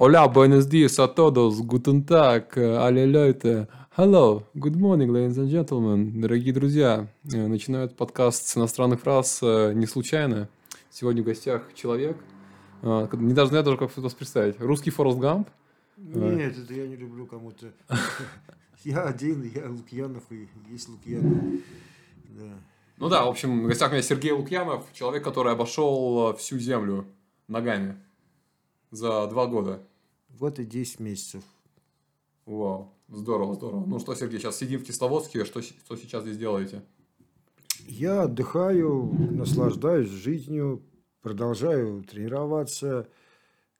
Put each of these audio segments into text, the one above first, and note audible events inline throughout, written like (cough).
Hola, buenos días a todos. Guten Tag, alle Leute. Hello, good morning, ladies and gentlemen. Дорогие друзья, э, начинают подкаст с иностранных фраз э, не случайно. Сегодня в гостях человек, э, не даже знаю даже, как вас представить. Русский Форест Гамп. Нет, это я не люблю кому-то. (laughs) Я один, я Лукьянов, и есть Лукьянов. Да. Ну да, в общем, в гостях у меня Сергей Лукьянов, человек, который обошел всю землю ногами за два года. Вот и 10 месяцев. Вау, здорово, здорово. Ну что, Сергей, сейчас сидим в Кисловодске, что, что сейчас здесь делаете? Я отдыхаю, наслаждаюсь жизнью, продолжаю тренироваться,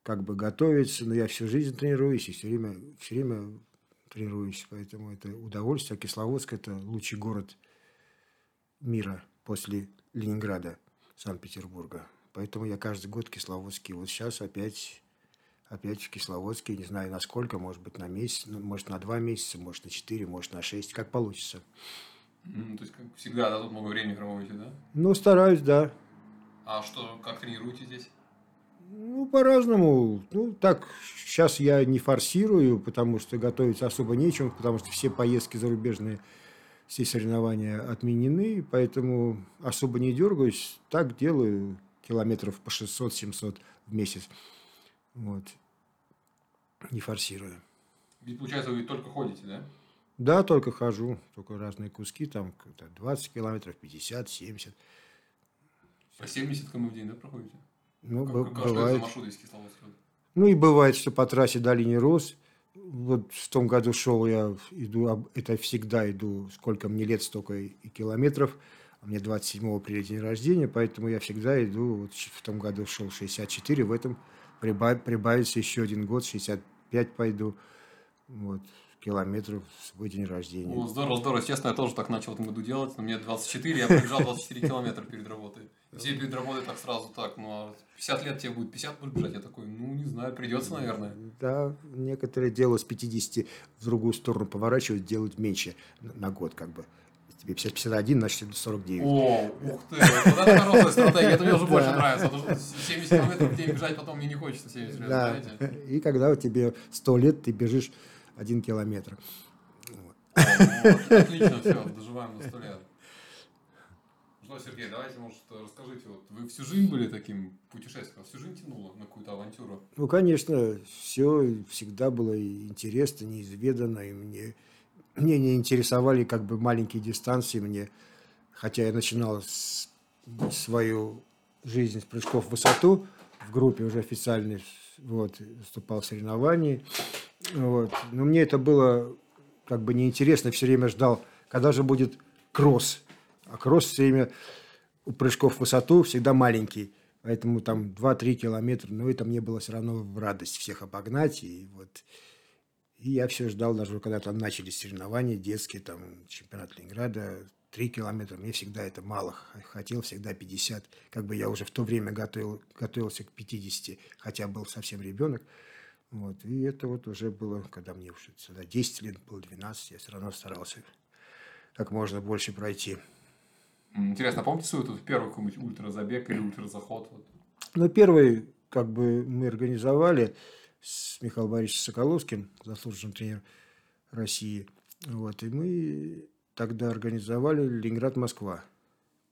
как бы готовиться, но я всю жизнь тренируюсь и все время, все время тренируюсь, поэтому это удовольствие. А Кисловодск – это лучший город мира после Ленинграда, Санкт-Петербурга. Поэтому я каждый год Кисловодский. Вот сейчас опять, опять в Кисловодске, не знаю насколько, может быть на месяц, ну, может на два месяца, может на четыре, может на шесть, как получится. Mm, то есть, как всегда, да, тут много времени проводите, да? Ну, стараюсь, да. А что, как тренируете здесь? Ну, по-разному. Ну, так, сейчас я не форсирую, потому что готовиться особо нечем, потому что все поездки зарубежные, все соревнования отменены, поэтому особо не дергаюсь. Так делаю километров по 600-700 в месяц. Вот. Не форсирую. Ведь, получается, вы только ходите, да? Да, только хожу. Только разные куски, там 20 километров, 50, 70. По 70 км в день, да, проходите? Ну, как, как, бывает. Что это за Ну, и бывает, что по трассе до линии Рос. Вот в том году шел я, иду, это всегда иду, сколько мне лет, столько и километров. А мне 27 апреля день рождения, поэтому я всегда иду, вот в том году шел 64, в этом прибав, прибавится еще один год, 65 пойду, вот, километров в свой день рождения. О, здорово, здорово. Честно, я тоже так начал в этом году делать, но мне 24, я пробежал 24 километра перед работой. Все перед работой так сразу так, ну а 50 лет тебе будет 50 будешь бежать, я такой, ну не знаю, придется, наверное. Да, некоторые делают с 50 в другую сторону поворачивают, делают меньше на год как бы тебе 50, 51, значит 49. О, ух ты, вот это хорошая стратегия, это мне уже больше нравится, потому что 70 километров в день бежать потом мне не хочется 70 лет, да. И когда у тебя 100 лет, ты бежишь 1 километр. Отлично, все, доживаем до 100 лет. Ну, Сергей, давайте, может, расскажите, вот вы всю жизнь были таким путешественником, всю жизнь тянуло на какую-то авантюру? Ну, конечно, все всегда было интересно, неизведанно, и мне мне не интересовали как бы маленькие дистанции, мне, хотя я начинал с, свою жизнь с прыжков в высоту, в группе уже официальной, вот, выступал в соревновании, вот, но мне это было как бы неинтересно, все время ждал, когда же будет кросс, а кросс все время у прыжков в высоту всегда маленький, поэтому там 2-3 километра, но это мне было все равно в радость всех обогнать, и вот и я все ждал, даже когда там начались соревнования детские, там чемпионат Ленинграда, три километра, мне всегда это мало. Хотел всегда 50. Как бы я уже в то время готовил, готовился к 50, хотя был совсем ребенок. Вот. И это вот уже было, когда мне уже сюда 10 лет было, 12, я все равно старался как можно больше пройти. Интересно, помните свой тут первый какой-нибудь ультразабег или ультразаход? Ну, первый, как бы мы организовали, с Михаилом Борисовичем Соколовским, заслуженным тренером России. Вот, и мы тогда организовали Ленинград-Москва.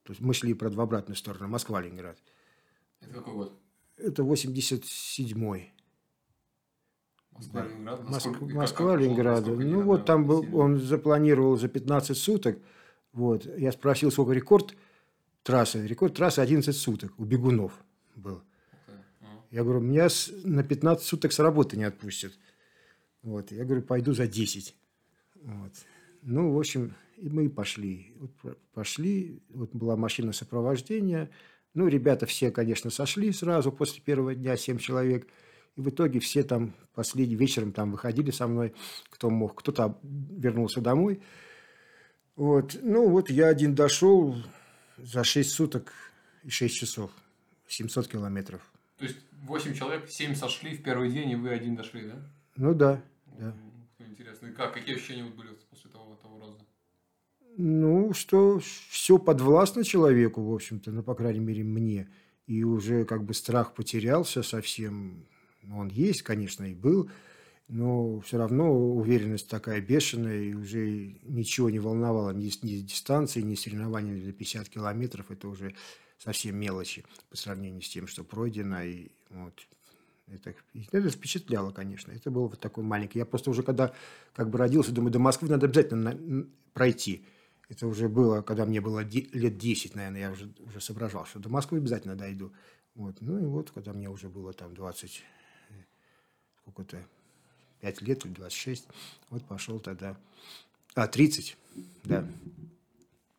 То есть мы шли, в обратную сторону. Москва-Ленинград. Это какой год? Это 87-й. Москва-Ленинград? Москва, Москва-Ленинград. Ну, вот там был, он запланировал за 15 суток. Вот. Я спросил, сколько рекорд трассы. Рекорд трассы 11 суток у бегунов был. Я говорю, меня на 15 суток с работы не отпустят. Вот. Я говорю, пойду за 10. Вот. Ну, в общем, и мы пошли. Вот пошли, вот была машина сопровождения. Ну, ребята все, конечно, сошли сразу после первого дня, 7 человек. И в итоге все там последним вечером там выходили со мной, кто мог. Кто-то вернулся домой. Вот. Ну, вот я один дошел за 6 суток и 6 часов. 700 километров. То есть 8 человек, 7 сошли в первый день, и вы один дошли, да? Ну да. да. Интересно. И как? Какие ощущения были после того, того раза? Ну, что все подвластно человеку, в общем-то, ну, по крайней мере, мне. И уже как бы страх потерялся совсем. Он есть, конечно, и был, но все равно уверенность такая бешеная, и уже ничего не волновало, ни, ни дистанции, ни соревнования для 50 километров, это уже совсем мелочи по сравнению с тем, что пройдено, и вот это, это впечатляло, конечно. Это было вот такой маленький. Я просто уже когда как бы родился, думаю, до Москвы надо обязательно на, пройти. Это уже было, когда мне было лет 10, наверное, я уже, уже соображал, что до Москвы обязательно дойду. Вот. Ну и вот, когда мне уже было там 20, сколько-то, 5 лет или 26, вот пошел тогда, а, 30, да.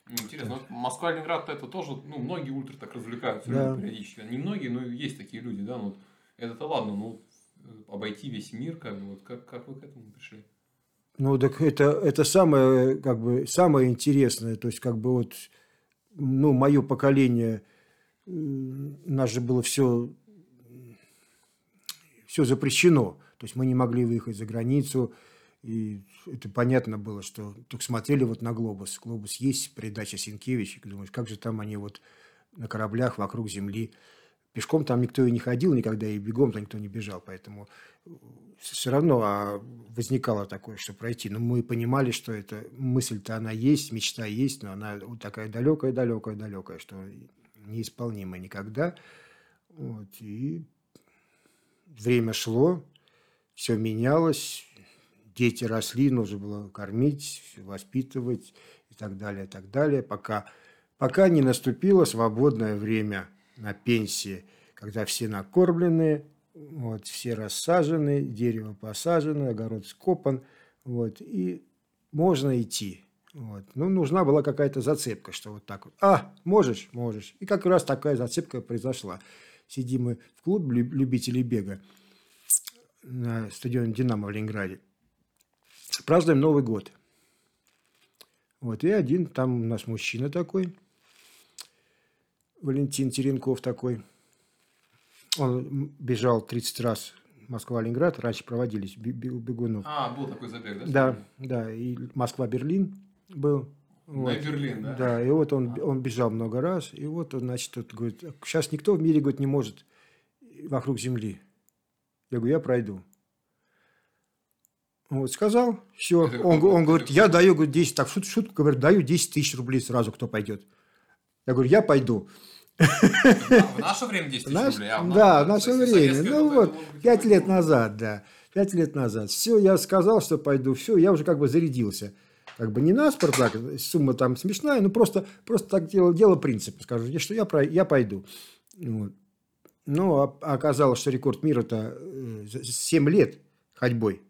Интересно, вот Москва-Ленинград это тоже, ну, многие ультра так развлекаются да. периодически. Не многие, но есть такие люди, да, ну, это-то ладно, ну, обойти весь мир, как бы, вот как, как вы к этому пришли? Ну, так это, это самое, как бы, самое интересное. То есть, как бы вот, ну, мое поколение, у нас же было все, все запрещено. То есть, мы не могли выехать за границу. И это понятно было, что только смотрели вот на глобус. Глобус есть, передача Сенкевич. И думаешь, как же там они вот на кораблях вокруг Земли. Пешком там никто и не ходил никогда, и бегом там никто не бежал. Поэтому все равно а, возникало такое, что пройти. Но мы понимали, что это мысль-то она есть, мечта есть, но она такая далекая, далекая, далекая, что неисполнима никогда. Вот. И время шло, все менялось, дети росли, нужно было кормить, воспитывать и так далее, и так далее, пока, пока не наступило свободное время на пенсии, когда все накормлены, вот, все рассажены, дерево посажено, огород скопан, вот, и можно идти. Вот. Ну, нужна была какая-то зацепка, что вот так вот. А, можешь? Можешь. И как раз такая зацепка произошла. Сидим мы в клубе любителей бега на стадионе «Динамо» в Ленинграде. Празднуем Новый год. Вот, и один, там у нас мужчина такой, Валентин Теренков такой – он бежал 30 раз Москва-Ленинград, раньше проводились бегунов. А, был такой забег, да? Да, да, и Москва-Берлин был. Вот. На Берлин, да? Да, и вот он, а. он бежал много раз, и вот он, значит, вот, говорит, сейчас никто в мире, говорит, не может вокруг Земли. Я говорю, я пройду. Вот, сказал, все. (laughs) Он, он говорит, я даю, говорит, 10, так, шут, шутку, говорит, даю 10 тысяч рублей сразу, кто пойдет. Я говорю, я пойду. В наше время 10 тысяч рублей? А, да, в наше время. Ну вот, пять лет назад, да. Пять лет назад. Все, я сказал, что пойду. Все, я уже как бы зарядился. Как бы не на спорт, так, сумма там смешная, но просто, просто так дело, дело принципа. Скажу, что я, я пойду. Вот. Но а, оказалось, что рекорд мира-то 7 э, лет ходьбой.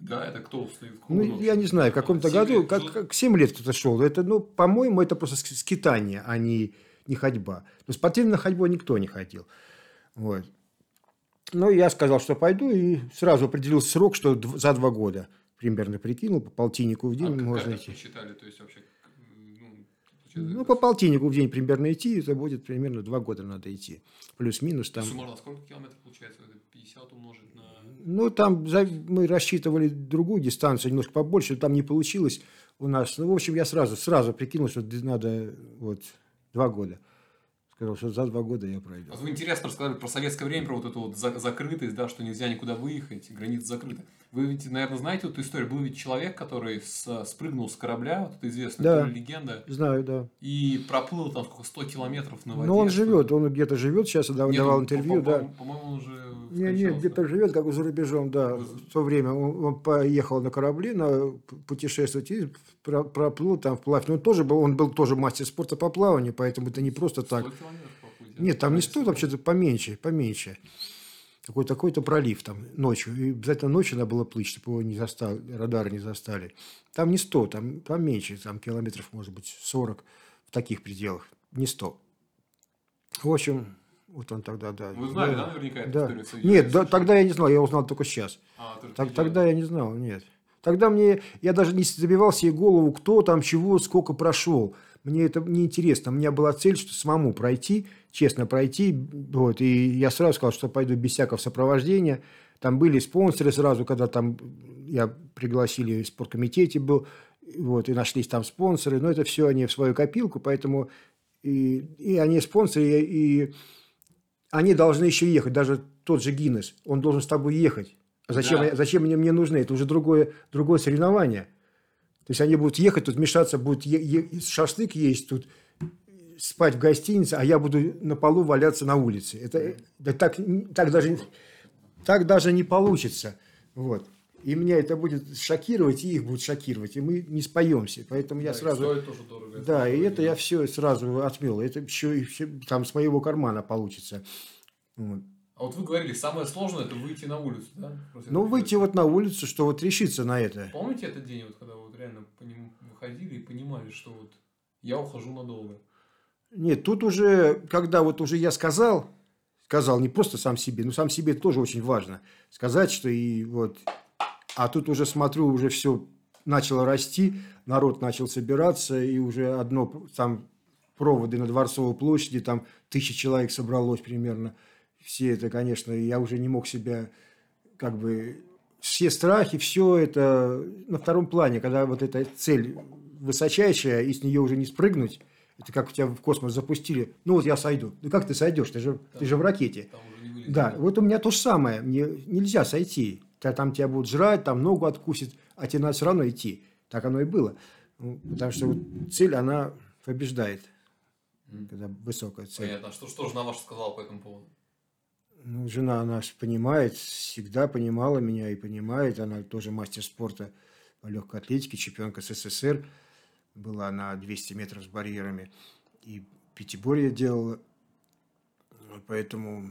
Да, это кто стоит? Ну, я не знаю, в каком-то году, как, как 7 лет кто-то шел. Это, ну, по-моему, это просто скитание, а не не ходьба. Но спортивной ходьбой никто не ходил. Вот. Ну, я сказал, что пойду, и сразу определил срок, что за два года примерно прикинул, по полтиннику в день а можно идти. считали, то есть вообще... Ну, по полтиннику в день примерно идти, это будет примерно два года надо идти. Плюс-минус там... Суммарно сколько километров получается? 50 умножить на... Ну, там мы рассчитывали другую дистанцию, немножко побольше, там не получилось у нас. Ну, в общем, я сразу, сразу прикинул, что надо вот Два года. Сказал, что за два года я пройду. А вы интересно рассказали про советское время, про вот эту вот закрытость, да, что нельзя никуда выехать, границы закрыты. Вы ведь, наверное, знаете эту историю. Был ведь человек, который с, спрыгнул с корабля, вот это известная да, легенда. Знаю, да. И проплыл там сколько, 100 километров на воде. Ну, он живет, он где-то живет, сейчас я давал, Нет, давал интервью, по, да. По-моему, он уже Нет, нет, где-то живет, как за рубежом, да. В то время он, он поехал на корабле, на путешествовать и проплыл там вплавь. Но он тоже был, он был тоже мастер спорта по плаванию, поэтому это не просто так. Нет, там не 100, вообще-то поменьше, поменьше какой такой-то пролив там ночью. И обязательно ночью надо было плыть, чтобы его не застали, радары не застали. Там не 100, там, там меньше, там километров, может быть, 40 в таких пределах. Не 100. В общем, вот он тогда, да. Вы знали, да, да наверняка эту да. историю? Нет, да, тогда я не знал, я узнал только сейчас. А, так, тогда я не знал, нет. Тогда мне, я даже не забивал себе голову, кто там, чего, сколько прошел. Мне это не интересно. У меня была цель, что самому пройти, честно пройти. Вот, и я сразу сказал, что пойду без всякого сопровождения. Там были спонсоры сразу, когда там я пригласили в спорткомитете был, вот, и нашлись там спонсоры. Но это все они в свою копилку, поэтому и, и они спонсоры, и, и они должны еще ехать. Даже тот же Гиннес, он должен с тобой ехать. А зачем, Да. зачем мне, мне нужны? Это уже другое, другое соревнование. То есть они будут ехать, тут мешаться, е- шашлык есть, тут спать в гостинице, а я буду на полу валяться на улице. Это, да так, так, даже, так даже не получится. Вот. И меня это будет шокировать, и их будет шокировать, и мы не споемся. Поэтому я Да, и сразу... стоит тоже дорого. Да, и это я я все сразу отмел. Это еще, еще там с моего кармана получится. Вот. А вот вы говорили, самое сложное это выйти на улицу, да? Просто Ну, выйти вот на улицу, что вот решиться на это. Помните этот день, вот, когда вы вот реально по нему выходили и понимали, что вот я ухожу надолго? Нет, тут уже, когда вот уже я сказал, сказал не просто сам себе, но сам себе тоже очень важно сказать, что и вот, а тут уже смотрю, уже все начало расти, народ начал собираться, и уже одно там проводы на Дворцовой площади, там тысяча человек собралось примерно. Все это, конечно, я уже не мог себя как бы все страхи, все это на втором плане, когда вот эта цель высочайшая, и с нее уже не спрыгнуть, это как у тебя в космос запустили, ну вот я сойду. Ну как ты сойдешь, ты же, ты же в ракете. Там. Да, вот у меня то же самое, мне нельзя сойти. Та- Там тебя будут жрать, там ногу откусит, а тебе надо все равно идти. Так оно и было. Ну, Потому что вот цель, она побеждает, когда высокая цель. Понятно. А что, что жена ваша сказала по этому поводу? Ну, жена, она понимает, всегда понимала меня и понимает. Она тоже мастер спорта по легкой атлетике, чемпионка СССР. Была на 200 метров с барьерами. И пятиборье делала. Поэтому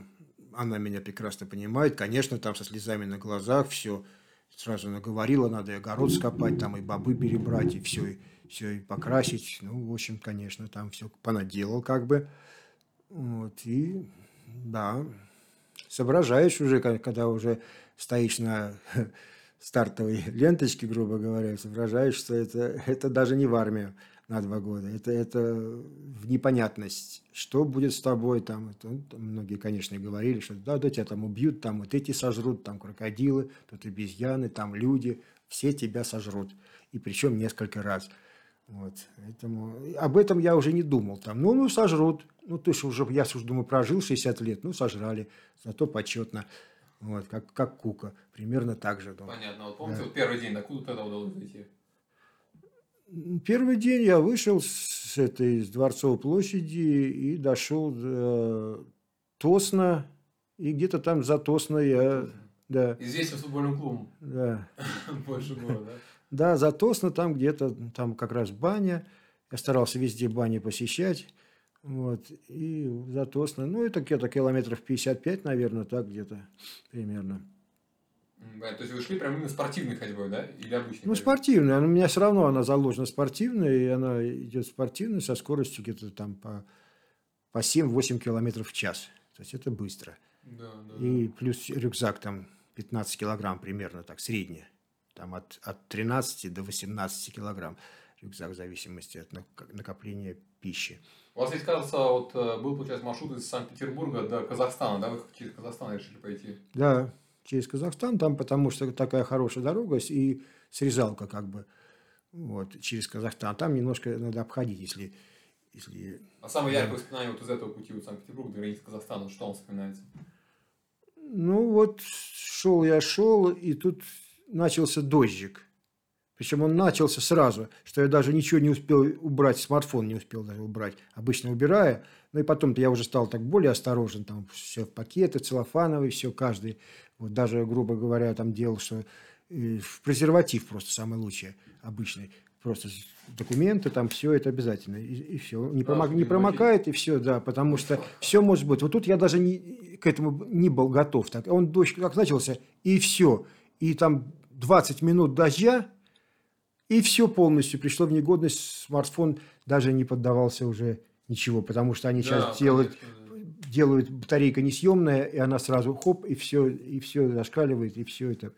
она меня прекрасно понимает. Конечно, там со слезами на глазах все сразу наговорила, надо и огород скопать, там и бобы перебрать, и все, и, все и покрасить. Ну, в общем, конечно, там все понаделал как бы. Вот, и да, соображаешь уже, когда уже стоишь на (laughs) стартовой ленточке, грубо говоря, соображаешь, что это, это даже не в армию на два года, это, это в непонятность, что будет с тобой там. Это, ну, там многие, конечно, говорили, что да, да, тебя там убьют, там вот эти сожрут, там крокодилы, тут обезьяны, там люди, все тебя сожрут. И причем несколько раз. Вот, поэтому об этом я уже не думал. Там, ну, ну, сожрут. Ну, ты ж уже, я уже думаю, прожил 60 лет, ну, сожрали, зато почетно. Вот, как, как Кука, примерно так же. думаю. Понятно. Вот помните, Да. вот первый день, докуда тогда удалось дойти? Первый день я вышел с этой с Дворцовой площади и дошел до Тосна, и где-то там за Тосно я, да, Известен футбольным клубом. да, (laughs) Больше года, да? Да, за Тосно там где-то, там как раз баня, я старался везде бани посещать, вот, и за Тосно, ну, это где-то километров 55, наверное, так где-то примерно. Понятно. То есть вы шли прям именно спортивной ходьбой, да? Или обычной? Ну, ходьбой? спортивная. Она- У меня все равно она заложена спортивная, и она идет спортивной со скоростью где-то там по, по 7-8 километров в час. То есть это быстро. Да, да. И плюс рюкзак там 15 килограмм примерно, так, средний. Там от, от 13 до 18 килограмм рюкзак в зависимости от нак- накопления пищи. У вас ведь, кажется, вот э, был, получается, маршрут из Санкт-Петербурга до Казахстана, да? Вы через Казахстан решили пойти. Да, через Казахстан, там потому что такая хорошая дорога и срезалка как бы вот, через Казахстан. Там немножко надо обходить, если, если А самое яркое воспоминание вот из этого пути от Санкт-Петербурга до границы Казахстана, что вам вспоминается? Ну вот шел я шел, и тут начался дождик. Причем он начался сразу, что я даже ничего не успел убрать, смартфон не успел даже убрать. Обычно убирая. Ну и потом-то я уже стал так более осторожен. Там все в пакеты, целлофановые, все каждый. Вот даже, грубо говоря, там делал, что э, в презерватив просто самый лучший, обычный. Просто документы, там все это обязательно. И, все. Не, промок- не промокает, и все, да. Потому что все может быть. Вот тут я даже не, к этому не был готов. Так, он дождь как начался, и все. И там 20 минут дождя, и все полностью пришло в негодность. Смартфон даже не поддавался уже ничего, потому что они сейчас делают, да. делают батарейка несъемная, и она сразу хоп, и все, и все зашкаливает, и все это.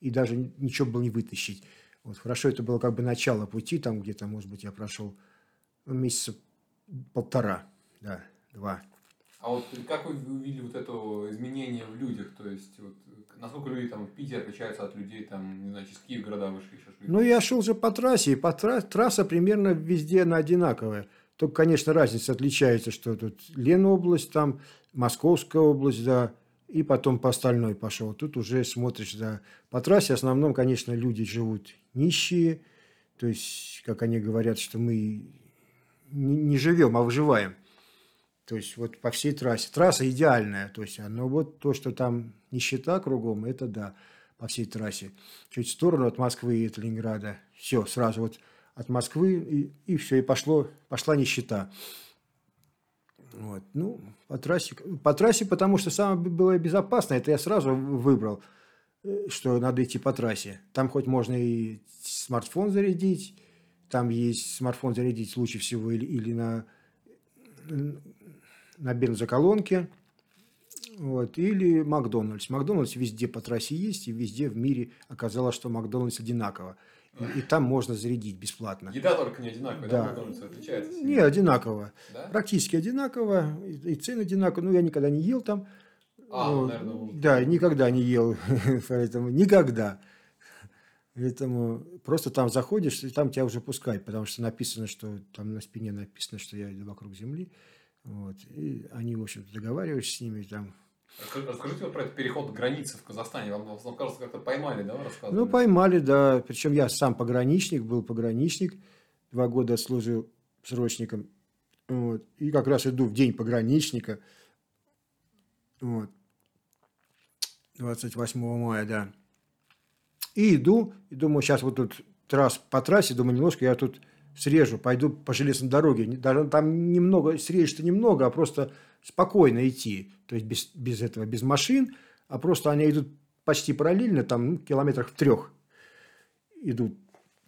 И даже ничего было не вытащить. Вот, хорошо, это было как бы начало пути, там где-то, может быть, я прошел месяца полтора, да, два. А вот как вы увидели вот это изменение в людях? То есть, вот, насколько люди там в Питере отличаются от людей, там, не знаю, из каких города вышли? Ну, я шел же по трассе, и по тра- трасса примерно везде она одинаковая. Только, конечно, разница отличается, что тут Ленобласть, там Московская область, да, и потом по остальной пошел. Тут уже смотришь, да. По трассе в основном, конечно, люди живут нищие, то есть, как они говорят, что мы не, не живем, а выживаем. То есть, вот по всей трассе. Трасса идеальная, то есть, но вот то, что там нищета кругом, это да, по всей трассе. Чуть в сторону от Москвы и от Ленинграда. Все, сразу вот от Москвы, и, и все, и пошло, пошла нищета. Вот. Ну, по трассе, по трассе, потому что самое было безопасно, это я сразу выбрал, э, что надо идти по трассе. Там хоть можно и смартфон зарядить, там есть смартфон зарядить лучше всего или, или на, на бензоколонке, вот, или Макдональдс. Макдональдс везде по трассе есть, и везде в мире оказалось, что Макдональдс одинаково. И, и там можно зарядить бесплатно. Еда только не одинаковая, да? да? отличается? Не, одинаково. Да? Практически одинаково. И, и цены одинаковые. Ну, я никогда не ел там. А, ну, наверное, Да, никогда не ел. (laughs) Поэтому никогда. Поэтому просто там заходишь, и там тебя уже пускают, потому что написано, что там на спине написано, что я иду вокруг земли. Вот. И они, в общем-то, договариваешься с ними, там Расскажите вот про этот переход границы в Казахстане. Вам, вам кажется, как-то поймали, да, рассказывали? Ну, поймали, да. Причем я сам пограничник, был пограничник. Два года служил срочником. Вот. И как раз иду в день пограничника. Вот. 28 мая, да. И иду, и думаю, сейчас вот тут трасс, по трассе, думаю, немножко я тут срежу, пойду по железной дороге. Даже там немного, срежешь-то немного, а просто спокойно идти. То есть без, без этого, без машин, а просто они идут почти параллельно, там ну, километрах в трех идут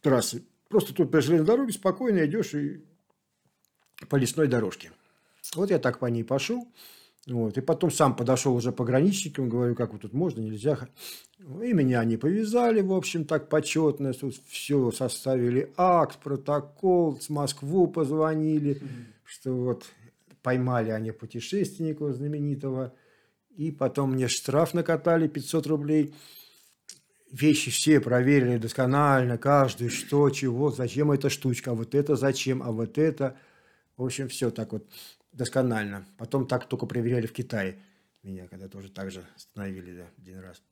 трассы. Просто тут по железной дороге спокойно идешь и по лесной дорожке. Вот я так по ней пошел. Вот. И потом сам подошел уже пограничникам, говорю, как вот тут можно, нельзя. И меня они повязали, в общем, так почетно. Тут все составили акт, протокол, с Москву позвонили, mm-hmm. что вот поймали они путешественника знаменитого, и потом мне штраф накатали 500 рублей. Вещи все проверили досконально, каждый, что, чего, зачем эта штучка, а вот это зачем, а вот это. В общем, все так вот досконально. Потом так только проверяли в Китае. Меня когда тоже так же остановили да, один раз.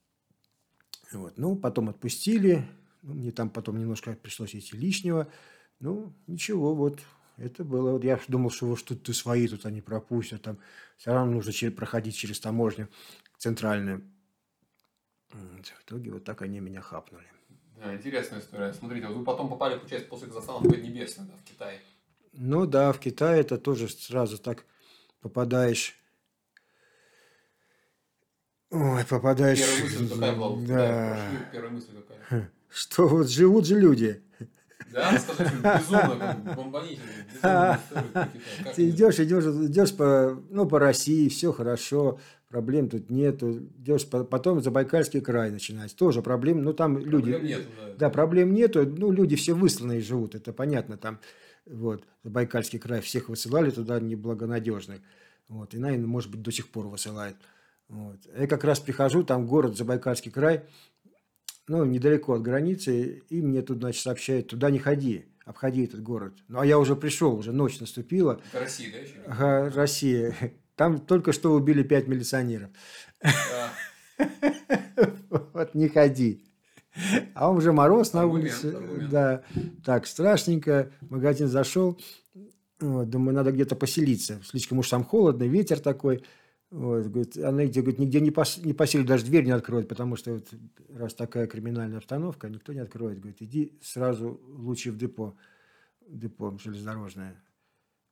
Вот. Ну, потом отпустили. Ну, мне там потом немножко пришлось идти лишнего. Ну, ничего, вот это было, вот я думал, что вот ты свои, тут они пропустят, там все равно нужно через, проходить через таможню центральную. В итоге вот так они меня хапнули. Да, интересная история. Смотрите, вот вы потом попали, получается, после Казахстана в Поднебесную, да, в Китай. Ну да, в Китае это тоже сразу так попадаешь. Ой, попадаешь. Первая мысль какая была? Да. Первая мысль какая? Что вот живут же люди. Да, сказать, безумно, бомбанительно. (laughs) Ты идешь, идешь, идешь по, ну, по России, все хорошо, проблем тут нету. Идешь по, потом Забайкальский край начинать, тоже проблем, ну там проблем люди... Нету, да. да, проблем нету, ну люди все высланные живут, это понятно, там вот, Забайкальский край всех высылали туда неблагонадежных, вот, и, наверное, может быть, до сих пор высылают. Вот. Я как раз прихожу, там город Забайкальский край, ну, недалеко от границы, и мне тут, значит, сообщают, туда не ходи, обходи этот город. Ну, а я уже пришел, уже ночь наступила. Это Россия, да, еще? Ага, Россия. Там только что убили пять милиционеров. (laughs) Вот не ходи. (laughs) А он уже мороз на улице. Да, так, страшненько. В магазин зашел. думаю, надо где-то поселиться. Слишком уж там холодно, ветер такой. Вот, говорит, она где, говорит, нигде не, пос, не поселит, даже дверь не откроет, потому что вот, раз такая криминальная обстановка, никто не откроет. Говорит, иди сразу лучше в депо, депо железнодорожное.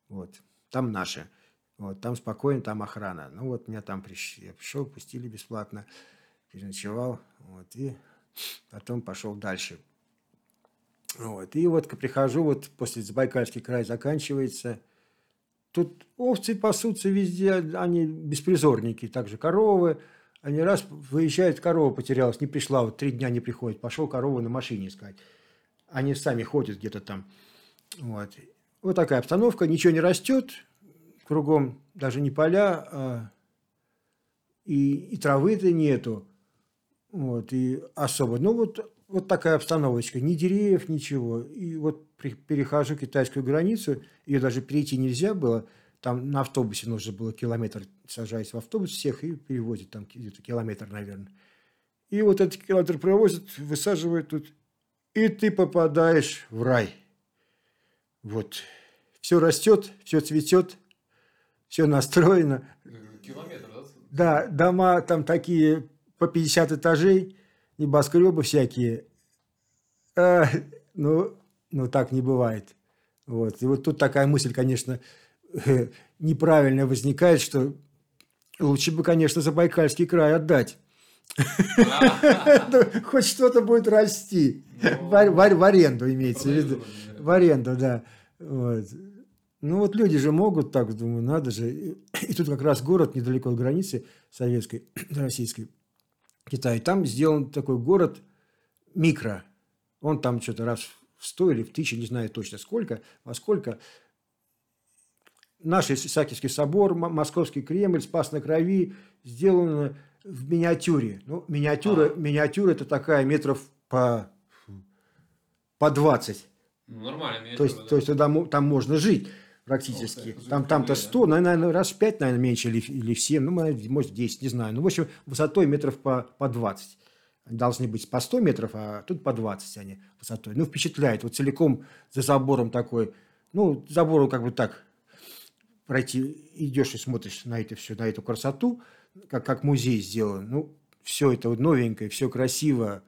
Вот, там наши. Вот, там спокойно, там охрана. Ну вот меня там приш... я пришел, пустили бесплатно, переночевал, вот, и потом пошел дальше. Вот, и вот прихожу, вот после Забайкальский край заканчивается – Тут овцы пасутся везде, они беспризорники, также коровы. Они раз выезжают, корова потерялась, не пришла, вот три дня не приходит, пошел корову на машине искать. Они сами ходят где-то там. Вот. вот такая обстановка, ничего не растет, кругом даже не поля, а и, и травы-то нету. Вот, и особо. Ну, вот, вот такая обстановочка. Ни деревьев, ничего. И вот перехожу китайскую границу, ее даже перейти нельзя было, Там на автобусе нужно было километр, сажаясь в автобус всех и перевозить там где-то километр, наверное. И вот этот километр провозят, высаживают тут, и ты попадаешь в рай. Вот. Все растет, все цветет, все настроено. Километр, да? Да, дома там такие по 50 этажей, небоскребы всякие. А, ну, ну, так не бывает. Вот. И вот тут такая мысль, конечно, (laughs) неправильная возникает, что лучше бы, конечно, Забайкальский край отдать. (laughs) Хоть что-то будет расти. В аренду имеется в виду. В аренду, да. Ну вот люди же могут так, думаю, надо же. И тут как раз город недалеко от границы советской, (clears throat) российской, Китая. Там сделан такой город микро. Он там что-то раз в сто или в тысячу, не знаю точно сколько, во сколько. Наш Исаакиевский собор, Московский Кремль, Спас на Крови сделаны в миниатюре. Ну, миниатюра, а. миниатюра это такая метров по, по 20. Ну, нормально. То есть, да. то есть туда, там можно жить практически. Ну, там, там-то 100, да? наверное, раз в 5, наверное, меньше или, или в 7, ну, может, 10, не знаю. Ну, в общем, высотой метров по, по 20 должны быть по 100 метров, а тут по 20 они высотой. Ну, впечатляет. Вот целиком за забором такой, ну, забору как бы так пройти, идешь и смотришь на это все, на эту красоту, как, как музей сделан. Ну, все это вот новенькое, все красиво.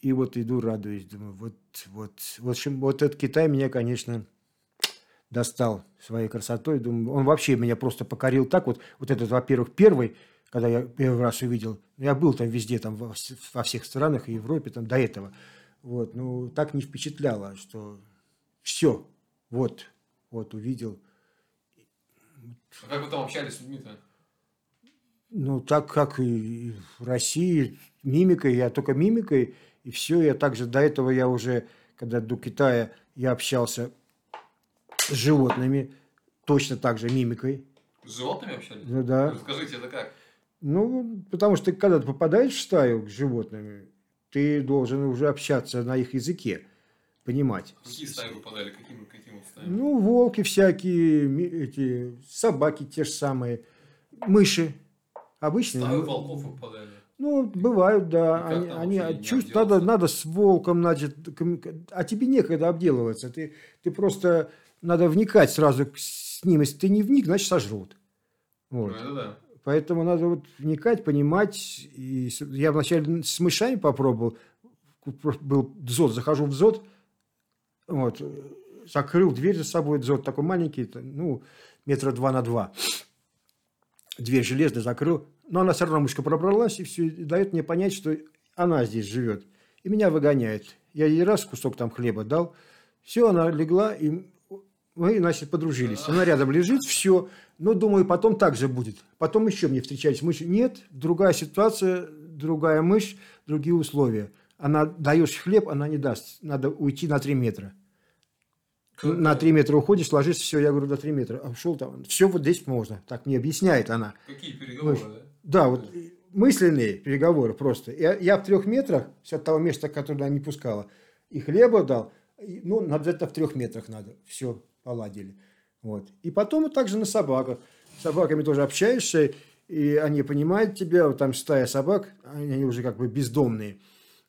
И вот иду, радуюсь, думаю, вот, вот, в общем, вот этот Китай меня, конечно, достал своей красотой. Думаю, он вообще меня просто покорил так вот. Вот этот, во-первых, первый – когда я первый раз увидел, я был там везде, там во, во всех странах и Европе там до этого, вот, ну так не впечатляло, что все, вот, вот увидел. А как вы там общались с людьми-то? Ну, так как и в России, мимикой, я только мимикой, и все, я также до этого я уже, когда до Китая, я общался с животными, точно так же мимикой. С животными общались? Ну да. Расскажите, это как? Ну, потому что когда ты попадаешь в стаю к животным, ты должен уже общаться на их языке, понимать. Какие стаи попадали? Каким, каким стаям? Ну, волки всякие, эти собаки те же самые, мыши. Обычные. Стаю волков попадали? Ну, бывают, да. Они, они чувств, надо, надо с волком, значит, а тебе некогда обделываться. Ты, ты просто надо вникать сразу с ним. Если ты не вник, значит сожрут. Вот. Ну, это да. Поэтому надо вот вникать, понимать. И я вначале с мышами попробовал. Был дзот, захожу в дзот, вот, закрыл дверь за собой, дзот такой маленький, ну, метра два на два. Дверь железная закрыл. Но она все равно мышка пробралась и все, и дает мне понять, что она здесь живет. И меня выгоняет. Я ей раз кусок там хлеба дал. Все, она легла, и мы, значит, подружились. Она рядом лежит, все. Но, думаю, потом так же будет. Потом еще мне встречались мыши. Нет, другая ситуация, другая мышь, другие условия. Она даешь хлеб, она не даст. Надо уйти на 3 метра. На 3 метра уходишь, ложишься, все, я говорю, до 3 метра. А ушел там. Все вот здесь можно. Так мне объясняет она. Какие переговоры, мышь. да? Да, вот мысленные переговоры просто. Я, я в трех метрах с от того места, которое она не пускала, и хлеба дал. Ну, надо это в трех метрах надо. Все, поладили. Вот. И потом также на собаках. С собаками тоже общаешься, и они понимают тебя, вот там стая собак, они, они уже как бы бездомные.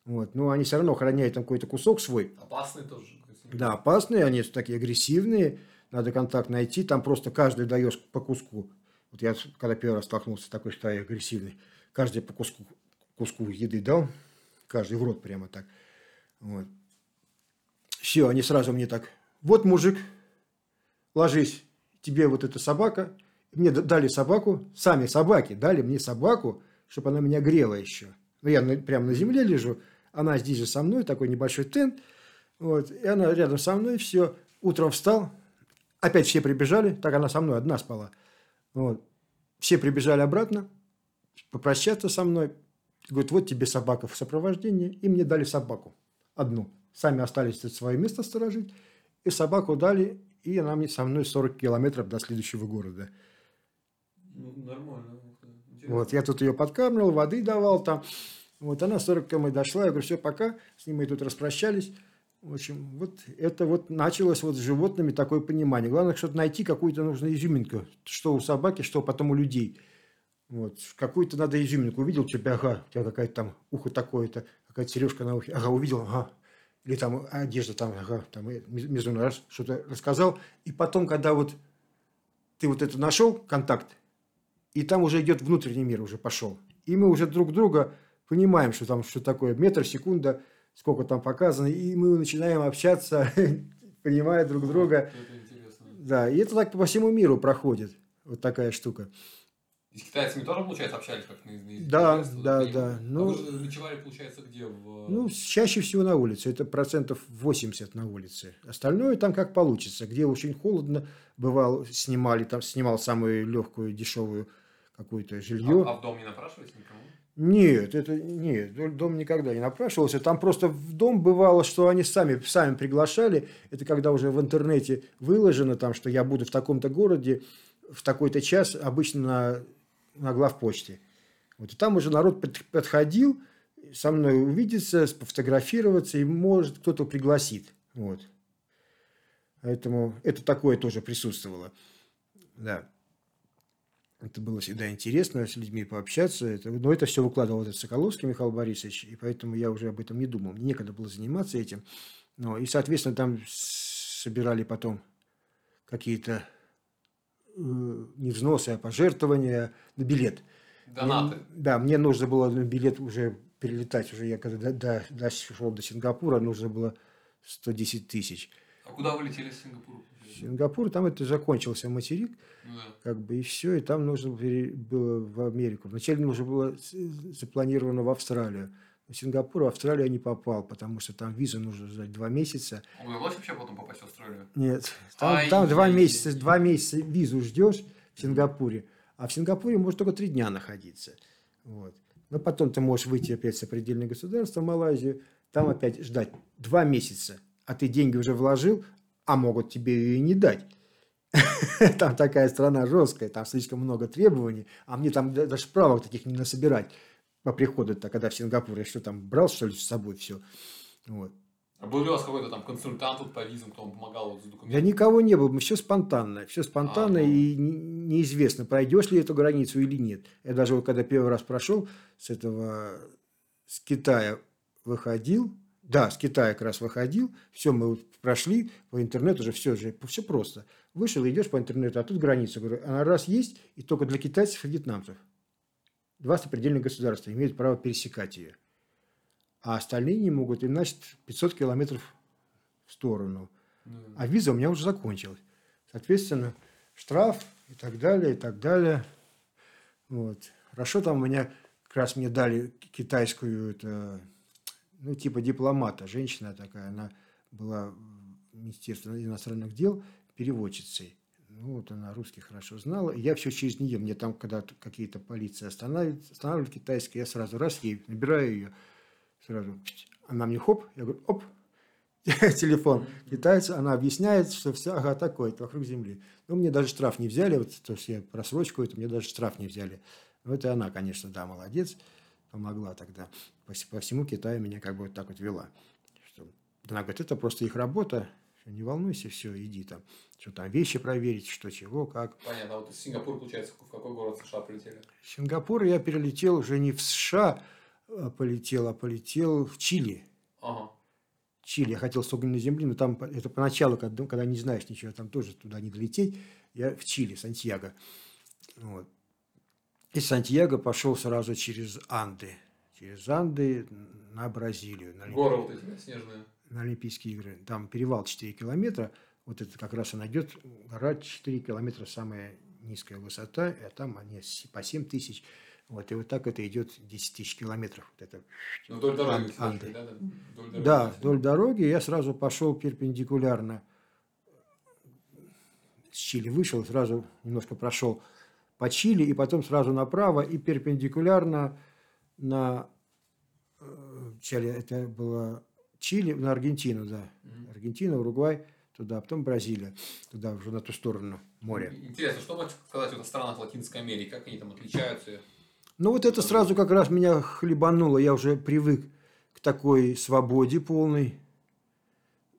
Вот. Но они все равно охраняют там какой-то кусок свой. Опасные тоже. Да, опасные, они такие агрессивные, надо контакт найти, там просто каждый даешь по куску. Вот я когда первый раз столкнулся с такой стаей агрессивной, каждый по куску, куску еды дал, каждый в рот прямо так. Вот. Все, они сразу мне так, вот мужик, ложись, тебе вот эта собака. Мне дали собаку, сами собаки дали мне собаку, чтобы она меня грела еще. Ну, я на, прямо на земле лежу, она здесь же со мной, такой небольшой тент. Вот, и она рядом со мной, все. Утром встал, опять все прибежали, так она со мной одна спала. Вот. Все прибежали обратно, попрощаться со мной. Говорит, вот тебе собака в сопровождении. И мне дали собаку. Одну. Сами остались свое место сторожить. И собаку дали, и она мне со мной 40 километров до следующего города. Ну, нормально. Интересно. Вот, я тут ее подкармливал, воды давал там. Вот она 40 км дошла, я говорю, все, пока. С ним мы тут распрощались. В общем, вот это вот началось вот с животными такое понимание. Главное, что-то найти какую-то нужно изюминку. Что у собаки, что потом у людей. Вот. Какую-то надо изюминку. Увидел тебя, ага, у тебя какая-то там ухо такое-то, какая-то сережка на ухе. Ага, увидел, ага. Или там одежда там, ага, там между раз что-то рассказал. И потом, когда вот ты вот это нашел, контакт, и там уже идет внутренний мир, уже пошел. И мы уже друг друга понимаем, что там что такое метр, секунда, сколько там показано, и мы начинаем общаться, (laughs) понимая друг друга. Да, и это так по всему миру проходит. Вот такая штука. И с китайцами тоже, получается, общались как на, на Да, да, да. Ну, а вы же ночевали, получается, где? В... Ну, чаще всего на улице. Это процентов 80 на улице. Остальное там как получится. Где очень холодно, бывал, снимали, там снимал самую легкую, дешевую какое-то жилье. А, а в дом не напрашивались никому? Нет, это нет, дом никогда не напрашивался. Там просто в дом бывало, что они сами, сами приглашали. Это когда уже в интернете выложено, там, что я буду в таком-то городе в такой-то час, обычно на, на главпочте. Вот, и там уже народ подходил, со мной увидеться, пофотографироваться, и может кто-то пригласит. Вот. Поэтому это такое тоже присутствовало. Да. Это было всегда интересно с людьми пообщаться. Это, но это все выкладывал этот Соколовский Михаил Борисович, и поэтому я уже об этом не думал. Мне некогда было заниматься этим. Но, и, соответственно, там собирали потом какие-то не взносы, а пожертвования на билет. Донаты. Мне, да, мне нужно было на билет уже перелетать. Уже я когда до, до, дошел до Сингапура, нужно было 110 тысяч. А куда вы летели с Сингапура? Сингапур, там это закончился материк, ну, да. как бы и все, и там нужно было в Америку. Вначале нужно было запланировано в Австралию. В Сингапур, в Австралию я не попал, потому что там визу нужно ждать два месяца. Удалось вообще потом попасть в Австралию? Нет, там, Ай, там два месяца, два месяца визу ждешь в Сингапуре, а в Сингапуре может только три дня находиться. Вот. Но потом ты можешь выйти опять с определенного государства в Малайзию, там опять ждать два месяца, а ты деньги уже вложил, а могут тебе ее и не дать. (laughs) Там такая страна жесткая, там слишком много требований, а мне там даже правок таких не насобирать по приходу-то, когда в Сингапур я что там брал, что ли, с собой все. Вот. А был ли у вас какой-то там консультант вот по визам, кто вам помогал вот, с документами? Да никого не было, все спонтанно, все спонтанно а, и неизвестно, пройдешь ли эту границу или нет. Я даже вот когда первый раз прошел с этого, с Китая выходил, да, с Китая как раз выходил, все мы прошли по интернету уже, все же, все просто. Вышел, идешь по интернету, а тут граница, говорю, она раз есть, и только для китайцев и вьетнамцев. Два сопредельных государства имеют право пересекать ее. А остальные не могут, и значит 500 километров в сторону. А виза у меня уже закончилась. Соответственно, штраф и так далее, и так далее. Вот. Хорошо, там у меня как раз мне дали китайскую это, ну, типа дипломата, женщина такая, она была в Министерстве иностранных дел переводчицей. Ну, вот она русский хорошо знала. я все через нее. Мне там, когда какие-то полиции останавливают, останавливают китайские, я сразу раз ей набираю ее, сразу, она мне хоп, я говорю, оп, (laughs) телефон китайца, она объясняет, что все, ага, такое, вокруг земли. Ну, мне даже штраф не взяли, вот то, что я просрочку, это мне даже штраф не взяли. Ну, это она, конечно, да, молодец помогла тогда. По, по всему Китаю меня как бы вот так вот вела. Она говорит, это просто их работа, не волнуйся, все, иди там, что там, вещи проверить, что, чего, как. Понятно, а вот из Сингапура, получается, в какой город США полетели? В Сингапур я перелетел уже не в США а полетел, а полетел в Чили. Ага. Чили. Я хотел с огненной земли, но там это поначалу, когда, когда не знаешь ничего, там тоже туда не долететь. Я в Чили, Сантьяго. Вот. Из Сантьяго пошел сразу через Анды. Через Анды на Бразилию. На Горы вот эти, снежные. На Олимпийские игры. Там перевал 4 километра. Вот это как раз она идет. Гора 4 километра, самая низкая высота. А там они по 7 тысяч. Вот, и вот так это идет 10 тысяч километров. Вот это ну, вдоль дороги, Анды. Да, вдоль дороги. Да, вдоль дороги. Я сразу пошел перпендикулярно с Чили вышел, сразу немножко прошел по Чили, и потом сразу направо и перпендикулярно на э, Чили, это было Чили, на Аргентину, да. Аргентина, Уругвай, туда, потом Бразилия, туда уже на ту сторону моря. Интересно, что можете сказать о странах Латинской Америки, как они там отличаются? Ну, вот это сразу как раз меня хлебануло, я уже привык к такой свободе полной.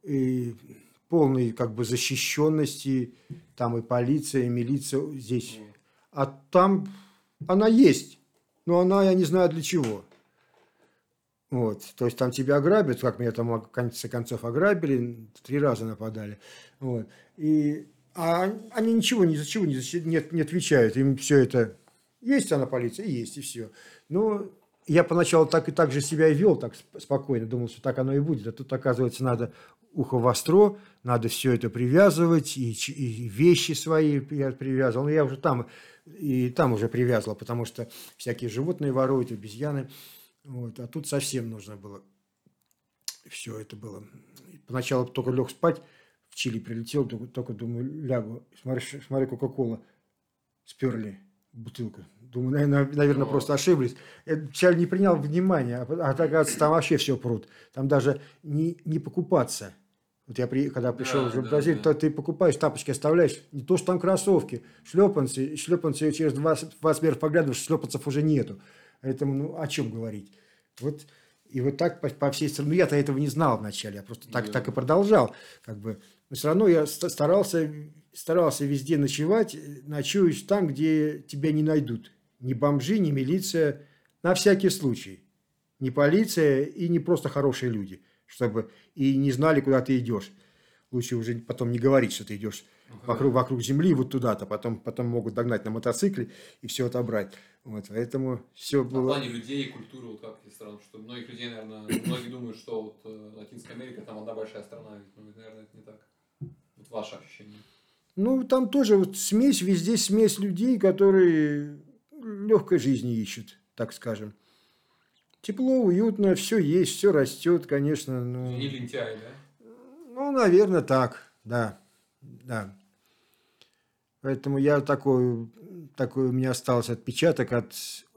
и полной как бы защищенности, там и полиция, и милиция здесь. А там она есть, но она, я не знаю для чего. Вот, то есть там тебя ограбят, как меня там в конце концов ограбили, три раза нападали. Вот. И, а они ничего ни за чего не, не, не отвечают. Им все это есть она полиция, есть, и все. Но я поначалу так и так же себя и вел, так спокойно, думал, что так оно и будет. А тут, оказывается, надо ухо востро, надо все это привязывать, и, и вещи свои я привязывал. Но я уже там, и там уже привязывал, потому что всякие животные воруют, обезьяны. Вот, а тут совсем нужно было. Все это было. Поначалу только лег спать, в Чили прилетел, только, только думаю, лягу. Смотри, смотри Кока-Кола сперли бутылку. Думаю, наверное, наверное просто ошиблись. Я вначале не принял внимания, а, а оказывается, там вообще все прут. Там даже не, не покупаться. Вот я при, когда пришел да, в Бразилию, да, да. то ты покупаешь, тапочки оставляешь. Не то, что там кроссовки, шлепанцы. Шлепанцы через 20, 20 метров поглядываешь, шлепанцев уже нету. Поэтому, ну, о чем говорить? Вот, и вот так по, по всей стране. Ну, я-то этого не знал вначале, я просто так, да. так и продолжал. Как бы. Но все равно я старался, старался везде ночевать, ночуешь там, где тебя не найдут. Ни бомжи, ни милиция, на всякий случай. Не полиция и не просто хорошие люди, чтобы и не знали, куда ты идешь. Лучше уже потом не говорить, что ты идешь вокруг, вокруг земли, вот туда-то, потом, потом могут догнать на мотоцикле и все отобрать. Вот, поэтому все было... В плане людей и культуры, вот как из стран, что многих людей, наверное, (clears throat) многие думают, что вот э, Латинская Америка, там одна большая страна, ведь, ну, наверное, это не так. Вот ваше ощущение. Ну, там тоже вот смесь, везде смесь людей, которые легкой жизни ищут, так скажем. Тепло, уютно, все есть, все растет, конечно. Ну... Не лентяй, да? Ну, наверное, так, да. Да. Поэтому я такой, такой у меня остался отпечаток от,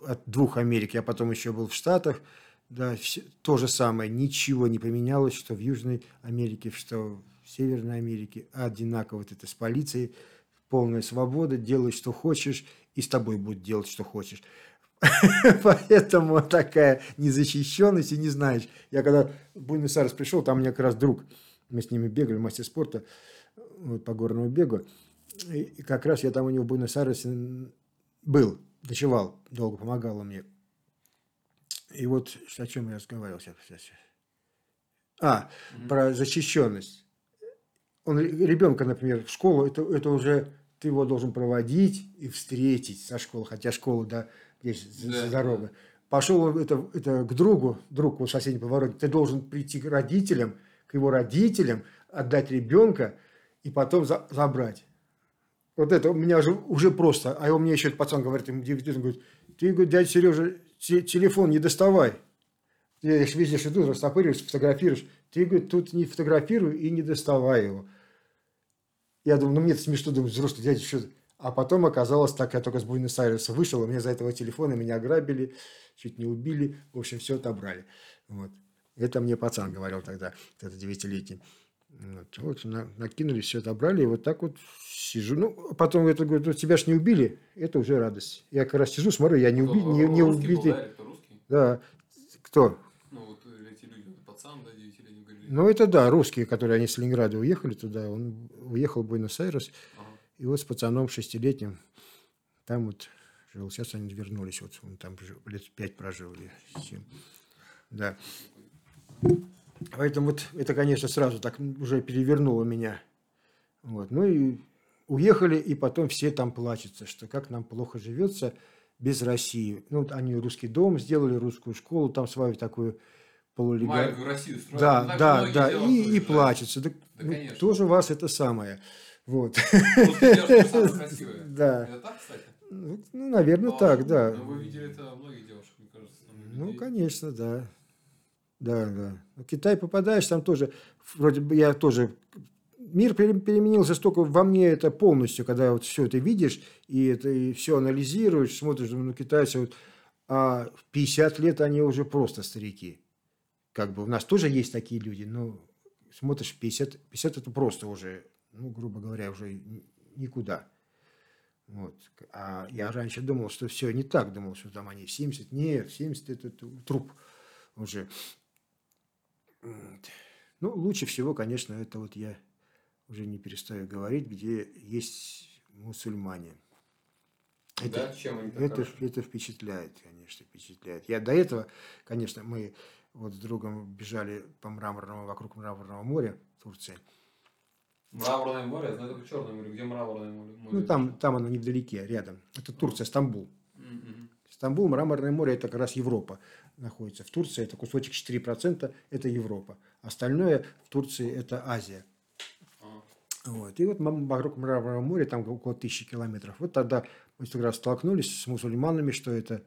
от двух Америк. Я потом еще был в Штатах. Да, все, то же самое. Ничего не поменялось, что в Южной Америке, что в Северной Америке. Одинаково вот это с полицией. Полная свобода. Делай, что хочешь. И с тобой будут делать, что хочешь. (laughs) Поэтому такая незащищенность и не знаешь. Я когда в Буэнос-Айрес пришел, там у меня как раз друг. Мы с ними бегали, мастер спорта вот, по горному бегу. И как раз я там у него в Буэнос-Айресе был, ночевал, долго помогал он мне. И вот о чем я разговаривал сейчас. А, mm-hmm. про защищенность. Он ребенка, например, в школу, это, это уже ты его должен проводить и встретить со школы, хотя школа, да, здесь да, дорога. Пошел это, это к другу, друг у соседней повороте, ты должен прийти к родителям, к его родителям, отдать ребенка и потом за, забрать. Вот это у меня уже, уже просто. А у меня еще этот пацан говорит, ему 9 лет, говорит, ты, говорит, дядя Сережа, телефон не доставай. Я везде иду, растопыриваешь, фотографируешь. Ты, говорит, тут не фотографируй и не доставай его. Я думаю, ну мне это смешно, думаю, взрослый дядя, что А потом оказалось так, я только с Буэнос-Айреса вышел, у меня за этого телефона меня ограбили, чуть не убили, в общем, все отобрали. Вот. Это мне пацан говорил тогда, это девятилетний. Вот, вот на, накинули, все отобрали, и вот так вот сижу. Ну, потом это говорит, ну, тебя ж не убили, это уже радость. Я как раз сижу, смотрю, я не, уби, не, не убитый. Да, кто? Ну, вот эти люди, пацан, да, девятилетний говорили. Ну, это да, русские, которые, они с Ленинграда уехали туда, он уехал в Буэнос-Айрес, ага. и вот с пацаном шестилетним там вот жил. Сейчас они вернулись, вот он там лет пять прожил или семь. Да. Поэтому вот это, конечно, сразу так уже перевернуло меня. Вот. Ну и уехали, и потом все там плачутся, что как нам плохо живется без России. Ну, вот они русский дом сделали, русскую школу, там свою такую полулегальную. Россию строят. Да, ну, да, да, и, и, и плачутся. Да, да ну, тоже вас это самое. Вот. (laughs) Да. Это так, кстати? Ну, ну наверное, так, да. Но вы видели это многих девушек, мне кажется. Ну, конечно, да. Да, да. В Китай попадаешь, там тоже, вроде бы я тоже мир переменился столько во мне это полностью, когда вот все это видишь и это и все анализируешь, смотришь, думаю, ну китайцы вот, а в 50 лет они уже просто старики. Как бы у нас тоже есть такие люди, но смотришь 50, 50 это просто уже, ну грубо говоря, уже никуда. Вот. А я раньше думал, что все не так, думал, что там они 70, нет, 70 это труп уже. Ну, лучше всего, конечно, это вот я уже не перестаю говорить, где есть мусульмане. Это, Да, чем они это, это впечатляет, конечно, впечатляет. Я до этого, конечно, мы вот с другом бежали по мраморному, вокруг мраморного моря в Турции. Мраморное море, я знаю только Черное море. Где Мраморное море? Ну, там, там оно невдалеке, рядом. Это Турция, Стамбул. Мгм. Стамбул, Мраморное море, это как раз Европа находится. В Турции это кусочек 4%, это Европа. Остальное в Турции это Азия. Ага. Вот. И вот вокруг Мраморного моря, там около тысячи километров. Вот тогда мы как раз столкнулись с мусульманами, что это,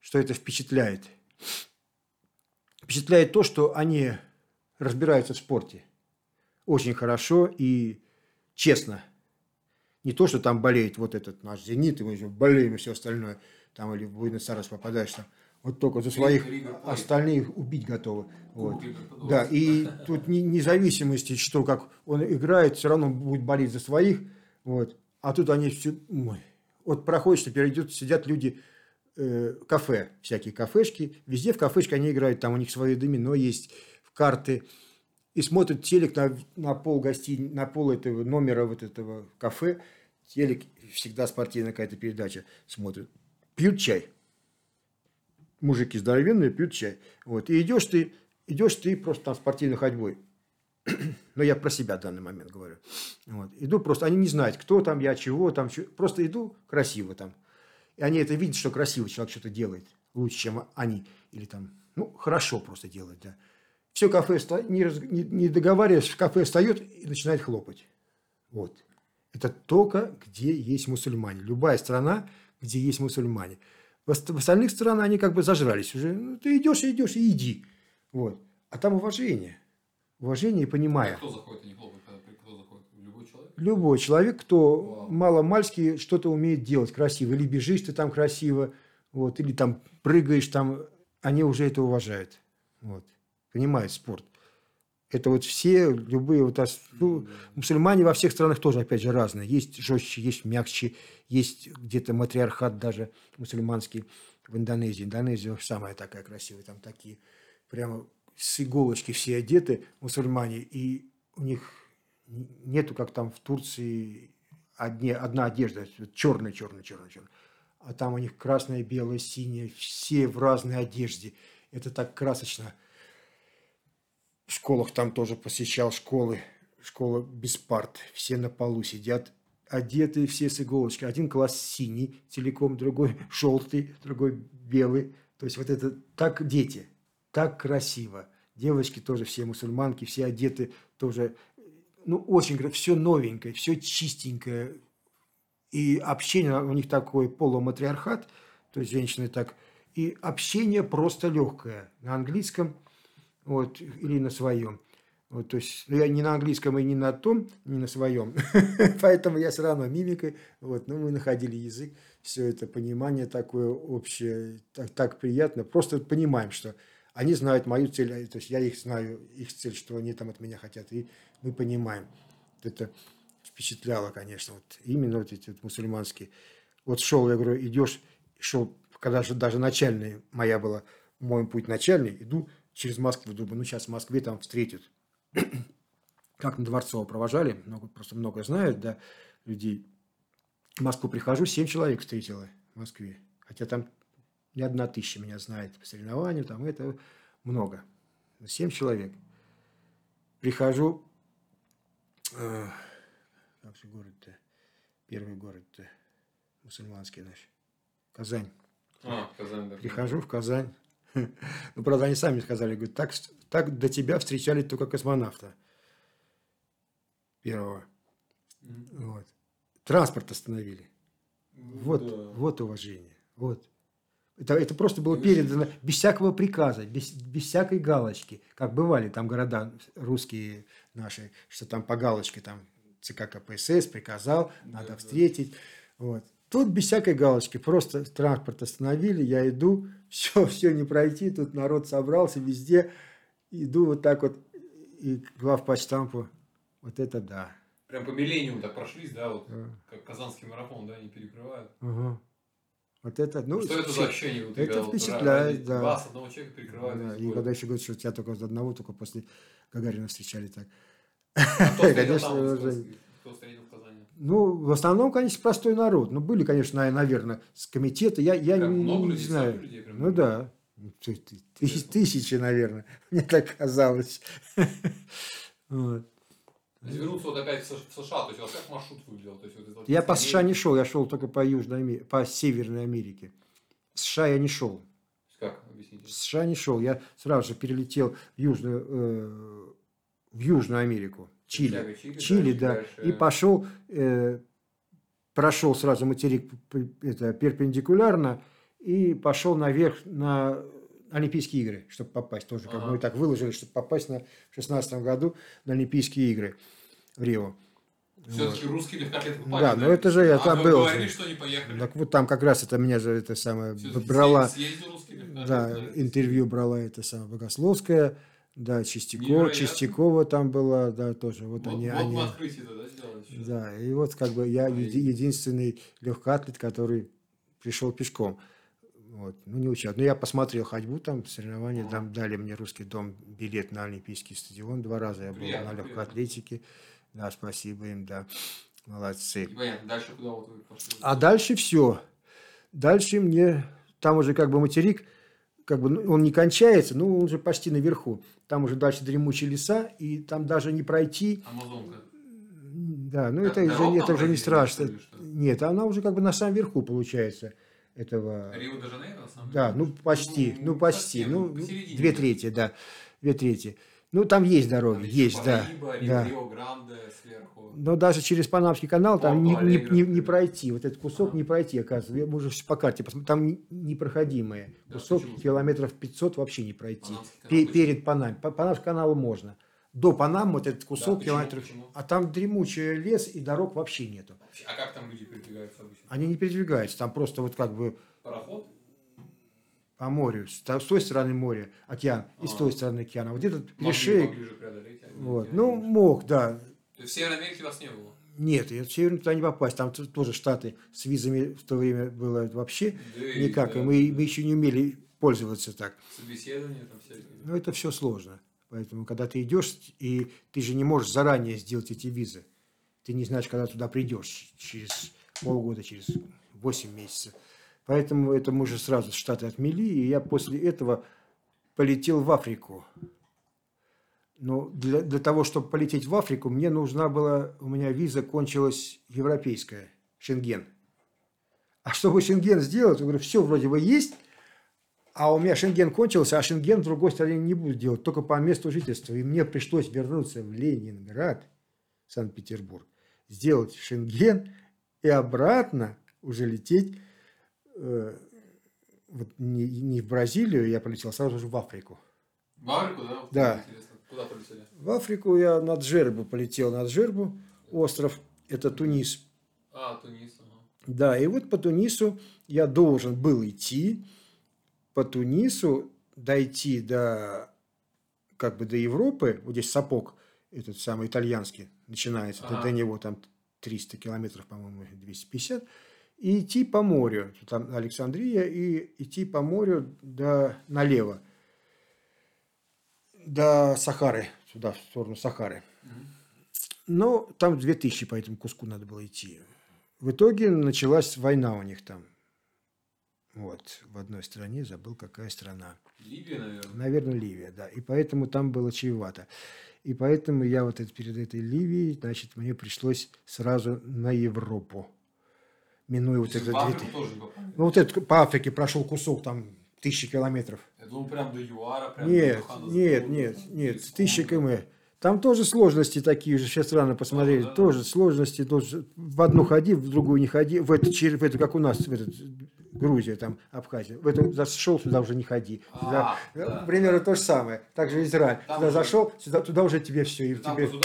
что это впечатляет. Впечатляет то, что они разбираются в спорте очень хорошо и честно. Не то, что там болеет вот этот наш «Зенит», и мы еще болеем и все остальное. Там или в Буэнос-Айрес попадаешь, там вот только за своих остальных убить готовы. Вот. Да, и тут не- независимости, что как он играет, все равно будет болеть за своих. Вот. А тут они все... Вот проходишь, идут, сидят люди, э, кафе, всякие кафешки. Везде в кафешке они играют, там у них свои домино есть, в карты. И смотрят телек на, на пол гостини, на пол этого номера вот этого кафе. Телек, всегда спортивная какая-то передача смотрят. Пьют чай мужики здоровенные пьют чай. Вот. И идешь ты, идешь ты просто там спортивной ходьбой. (clears throat) Но я про себя в данный момент говорю. Вот. Иду просто, они не знают, кто там я, чего там. чё- Просто иду красиво там. И они это видят, что красиво человек что-то делает лучше, чем они. Или там, ну, хорошо просто делает, да. Все кафе, не, раз- не, не договариваясь, в кафе встает и начинает хлопать. Вот. Это только где есть мусульмане. Любая страна, где есть мусульмане. В, ост- в остальных странах они как бы зажрались уже. Ну, ты идешь и идешь, и иди. Вот. А там уважение. Уважение и А понимание. кто заходит, когда при- кто заходит? Любой человек? Любой человек, кто Вау. мало-мальски что-то умеет делать красиво. Или бежишь ты там красиво, вот, или там прыгаешь там, они уже это уважают. Вот. Понимают спорт. Это вот все, любые, вот, ну, мусульмане во всех странах тоже, опять же, разные. Есть жестче, есть мягче, есть где-то матриархат даже мусульманский в Индонезии. Индонезия самая такая красивая, там такие прямо с иголочки все одеты мусульмане, и у них нету, как там в Турции, одни, одна одежда, черная, черная, черная, черная. А там у них красная, белая, синяя, все в разной одежде. Это так красочно. В школах там тоже посещал школы, школа без парт. Все на полу сидят, одетые все с иголочки. Один класс синий целиком, другой (laughs) желтый, другой белый. То есть вот это так дети, так красиво. Девочки тоже все мусульманки, все одеты тоже, ну, очень, все новенькое, все чистенькое. И общение у них такой полуматриархат, то есть женщины так, и общение просто легкое на английском вот, или на своем. Вот, то есть ну, я не на английском и не на том, не на своем, (laughs) поэтому я все равно мимикой, вот, но мы находили язык, все это понимание такое общее, так, так приятно, просто понимаем, что они знают мою цель, а, то есть я их знаю, их цель, что они там от меня хотят, и мы понимаем. Вот Это впечатляло, конечно, вот именно вот эти вот мусульманские. Вот шел, я говорю, идешь, шел, когда же даже начальная моя была, мой путь начальный, иду через Москву, думаю, ну сейчас в Москве там встретят. (clears throat) Как на Дворцово провожали, много, просто много знают, да, людей. В Москву прихожу, семь человек встретила в Москве. Хотя там не одна тысяча меня знает по соревнованию, там это много. Семь человек. Прихожу, э, как же город-то, первый город-то, мусульманский наш, Казань. А, Казань, да. Прихожу в Казань. (laughs) Ну, правда, они сами сказали, говорят, так, так до тебя встречали только космонавта первого. Мгм. Вот. Транспорт остановили. Вот, Да. вот уважение. Вот. Это, это просто было передано без всякого приказа, без, без всякой галочки. Как бывали там города русские наши, что там по галочке там ЦК КПСС приказал, надо Да, да. встретить. Вот. Тут без всякой галочки, просто транспорт остановили, я иду, (laughs) все, все не пройти, тут народ собрался везде, иду вот так вот, и главпочтампу, вот это да. Прям по миллениуму так прошлись, да, вот Да. как Казанский марафон, да, они перекрывают. Ага. Вот это, ну, Что это за ощущение у тебя? это вот впечатляет, ради да. Вас, одного человека перекрывают. да, и когда еще говорят, что тебя только одного, только после Гагарина встречали так. А кто (laughs) конечно, там, вот, уже- кто встретил? Ну, в основном, конечно, простой народ. Ну, были, конечно, наверное, с комитета. Я, я не, много не людей, знаю. людей прям ну да. Ты- тысяч- Тысячи, наверное. (laughs) Мне так казалось. (laughs) Вот. Если вернуться вот опять в Сш- в США, то есть у вас как маршрут выглядел? То есть вот Я по США не шел, я шел только по Южной по Северной Америке. В США я не шел. Как, объясните? В США не шел. Я сразу же перелетел в Южную, э, в Южную Америку. Чили. Чили, Чили, да. дальше. И пошел, э, прошел сразу материк это, перпендикулярно и пошел наверх на Олимпийские игры, чтобы попасть. Тоже как Ага. мы так выложили, чтобы попасть на, в 16 году на Олимпийские игры в Рио. Все-таки русские легкоатлеты попали. Да, ну это же я а там был говорили, что не поехали. Так вот там как раз это меня же это самое брала, да, Олимпийские интервью брала это самое Богословская, да, Чистякова, Невероятно. Чистякова там была, да, тоже. Вот, Вот, они, вот они, открытие тогда сделали. Да, и вот как бы я еди- единственный легкоатлет, который пришел пешком. Вот. Ну, не участвовал. Но я посмотрел ходьбу там, соревнования, там дали мне русский дом билет на Олимпийский стадион. Два раза я был Приятно, на приятно. легкоатлетике. Да, спасибо им, да. Молодцы. И понятно, дальше куда вот вы пошли? А дальше все. Дальше мне, там уже как бы материк, как бы ну, он не кончается, но он уже почти наверху. Там уже дальше дремучие леса, и там даже не пройти. Амазонка. Да, ну это, это там уже не страшно. Нет, она уже как бы на самом верху получается этого. Рио-де-Жанейро, на самом Да, ну почти, ну почти, совсем, ну две трети, да, две трети. Ну там есть дороги, Там есть, да, Параиба, да. Сверху. Но даже через Панамский канал там не, не, не- не пройти, вот этот кусок Ага. не пройти, оказывается. Мы уже по карте посмотрели, там не- непроходимые. Да, Кусок почему? километров 500 вообще не пройти. Пе- перед Панам. По Панамскому каналу можно. До Панам вот этот кусок почему? километров. Почему? А там дремучий лес и дорог вообще нету. А как там люди передвигаются обычно? Они не передвигаются, там просто вот как бы Пароход? По морю, с, той стороны моря, океан, и с А. той стороны океана. Вот этот Могли преодолеть. а вот, не ну, мог, да. То есть в Северной Америке вас не было? Нет, и в Северную туда не попасть, там тоже штаты с визами в то время было вообще Да никак, и да, мы, мы еще не умели пользоваться так. Собеседования там всякие. Но это все сложно. Поэтому, когда ты идешь, и ты же не можешь заранее сделать эти визы. Ты не знаешь, когда туда придешь, через полгода, через 8 месяцев. Поэтому это мы уже сразу Штаты отмели, и я после этого полетел в Африку. Но для, для того, чтобы полететь в Африку, мне нужна была, у меня виза кончилась европейская, Шенген. А чтобы Шенген сделать, я говорю, все вроде бы есть, а у меня Шенген кончился, а Шенген в другой стране не буду делать, только по месту жительства. И мне пришлось вернуться в Ленинград, Санкт-Петербург, сделать Шенген и обратно уже лететь э, вот не, не в Бразилию, я полетел, а сразу же в Африку. В Африку, да? Вот Да. Интересно. Куда полетели? В Африку я на Джербу полетел, на Джербу, остров, это Тунис. А, Тунис. ага. Да, и вот по Тунису я должен был идти, по Тунису дойти до, как бы до Европы, вот здесь сапог, этот самый итальянский, начинается, до- Ага. до него там 300 километров, по-моему, 250, и идти по морю, там Александрия, и идти по морю до, налево, до Сахары, сюда, в сторону Сахары. Но там 2000 по этому куску надо было идти. В итоге началась война у них там. Вот, в одной стране, забыл, какая страна. Ливия, наверное. Наверное, Ливия, да. И поэтому там было чревато. И поэтому я вот перед этой Ливией, значит, мне пришлось сразу на Европу. Минуя вот это... в Африку 2000. тоже не попали? Ну, вот это по Африке прошел кусок там тысячи километров. Я думал, прям до ЮАРа, прям Нет, до нет, нет, нет, тысячи км. Там тоже сложности такие же, сейчас рано посмотреть, Да, да. тоже сложности, тоже в одну ходи, в другую не ходи, в эту, в эту как у нас, в этот, Грузия, там, Абхазия, в эту зашел, сюда уже не ходи. Сюда, А, да. Примерно то же самое. Также Израиль. Там Сюда уже- зашел, сюда, туда уже тебе все. И Там тебе... тоже.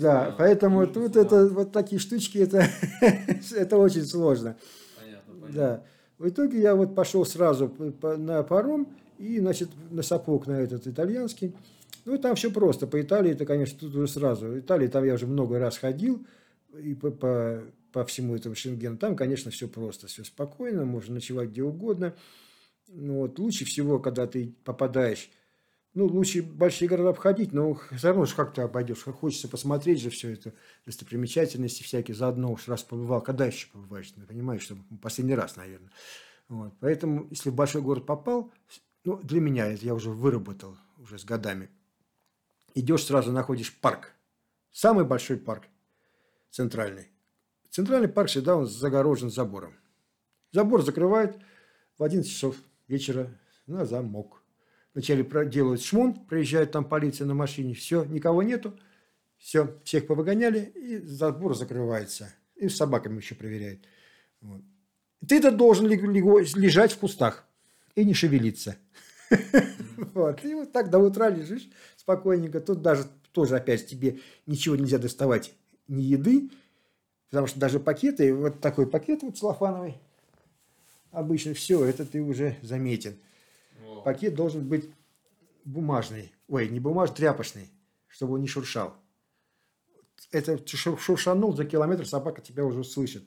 Да, э, поэтому тут это вот такие штучки, это, (laughs) это очень сложно. Понятно, понятно. Да. В итоге я вот пошел сразу на паром и, значит, на сапог на этот итальянский. Ну, и там все просто. По Италии это, конечно, тут уже сразу. Италия, там я уже много раз ходил и по, по, по всему этому Шенгену. Там, конечно, все просто, все спокойно, можно ночевать где угодно. Но вот лучше всего, когда ты попадаешь ну, лучше большие города обходить, но все равно же как-то обойдешь. Хочется посмотреть же все это, достопримечательности всякие, заодно уж раз побывал. Когда еще побываешь? Ну, понимаешь, что последний раз, наверное. Вот. Поэтому, если в большой город попал, ну, для меня это я уже выработал уже с годами. Идешь, сразу находишь парк. Самый большой парк центральный. Центральный парк всегда он загорожен забором. Забор закрывает в 11 часов вечера на замок. Вначале делают шмон, проезжает там полиция на машине, все, никого нету, все, всех повыгоняли, и забор закрывается. И с собаками еще проверяют. Вот. Ты-то должен лежать в кустах и не шевелиться. (laughs) Вот. И вот так до утра лежишь спокойненько. Тут даже тоже опять тебе ничего нельзя доставать, ни еды, потому что даже пакеты, вот такой пакет вот целлофановый, обычно все, это ты уже заметен – пакет должен быть бумажный, ой, не бумажный, тряпочный, чтобы он не шуршал. Это шуршанул за километр, собака тебя уже слышит.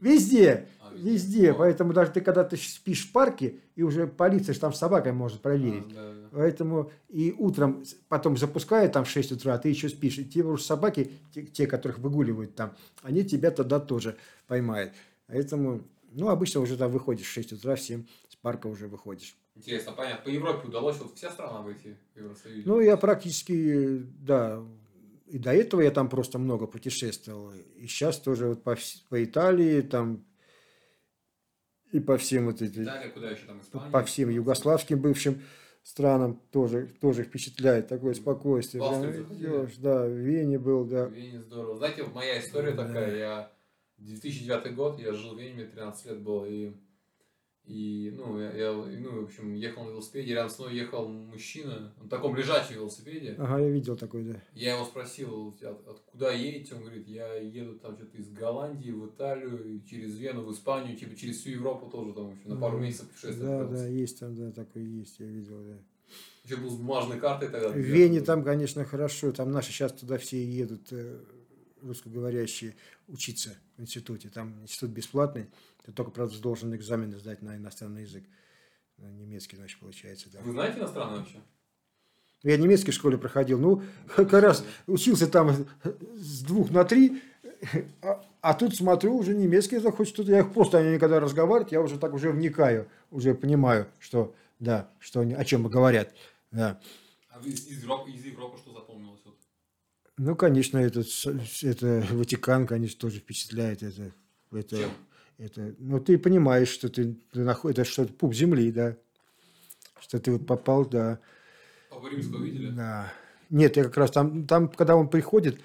Везде, везде. Поэтому даже ты, когда ты спишь в парке, и уже полиция же там с собакой может проверить. Поэтому и утром потом запускают там в 6 утра, а ты еще спишь. И те уже собаки, те, которых выгуливают там, они тебя тогда тоже поймают. Поэтому ну, обычно уже там выходишь в 6 утра, в 7 с парка уже выходишь. Интересно, понятно. По Европе удалось вот вся страна выйти в Евросоюзе? Ну, я практически, да, и до этого я там просто много путешествовал. И сейчас тоже вот по, по Италии, там и по всем вот этим... Италия, куда еще там, Испания? По всем югославским бывшим странам тоже, тоже впечатляет такое спокойствие. В Австрию, да, да, в Вене был, да. В Вене здорово. Знаете, моя история да. такая, я 2009 год, я жил в Вене, 13 лет было, и, и ну, я, я, ну, в общем, ехал на велосипеде, рядом с мной ехал мужчина, на таком лежачем велосипеде. Ага, я видел такой, да. Я его спросил, откуда едете, он говорит, я еду там что-то из Голландии в Италию, через Вену в Испанию, типа через всю Европу тоже там, в общем, на пару ну, месяцев путешествовал. Да, да, есть там, да, такой есть, я видел, да. Еще был с бумажной картой тогда. В Вене там, конечно, хорошо, там наши сейчас туда все едут, э, русскоговорящие учиться в институте. Там институт бесплатный, ты только, правда, должен экзамены сдать на иностранный язык. На немецкий, значит, получается. Да. Вы знаете иностранный вообще? Я в немецкой школе проходил. Ну, как раз учился там с двух на три, а, а тут смотрю, уже немецкий захочет. Тут я их просто они никогда разговаривают, я уже так уже вникаю, уже понимаю, что да, что они, о чем говорят. Да. А из, из Европы, из Европы что запомнилось? Вот, ну, конечно, этот, это Ватикан, конечно, тоже впечатляет. Это, это, это, ну, ты понимаешь, что ты, ты наход, это что-то пуп земли, да, что ты вот попал, да. А вы римского видели? Да. Нет, я как раз там, там, когда он приходит,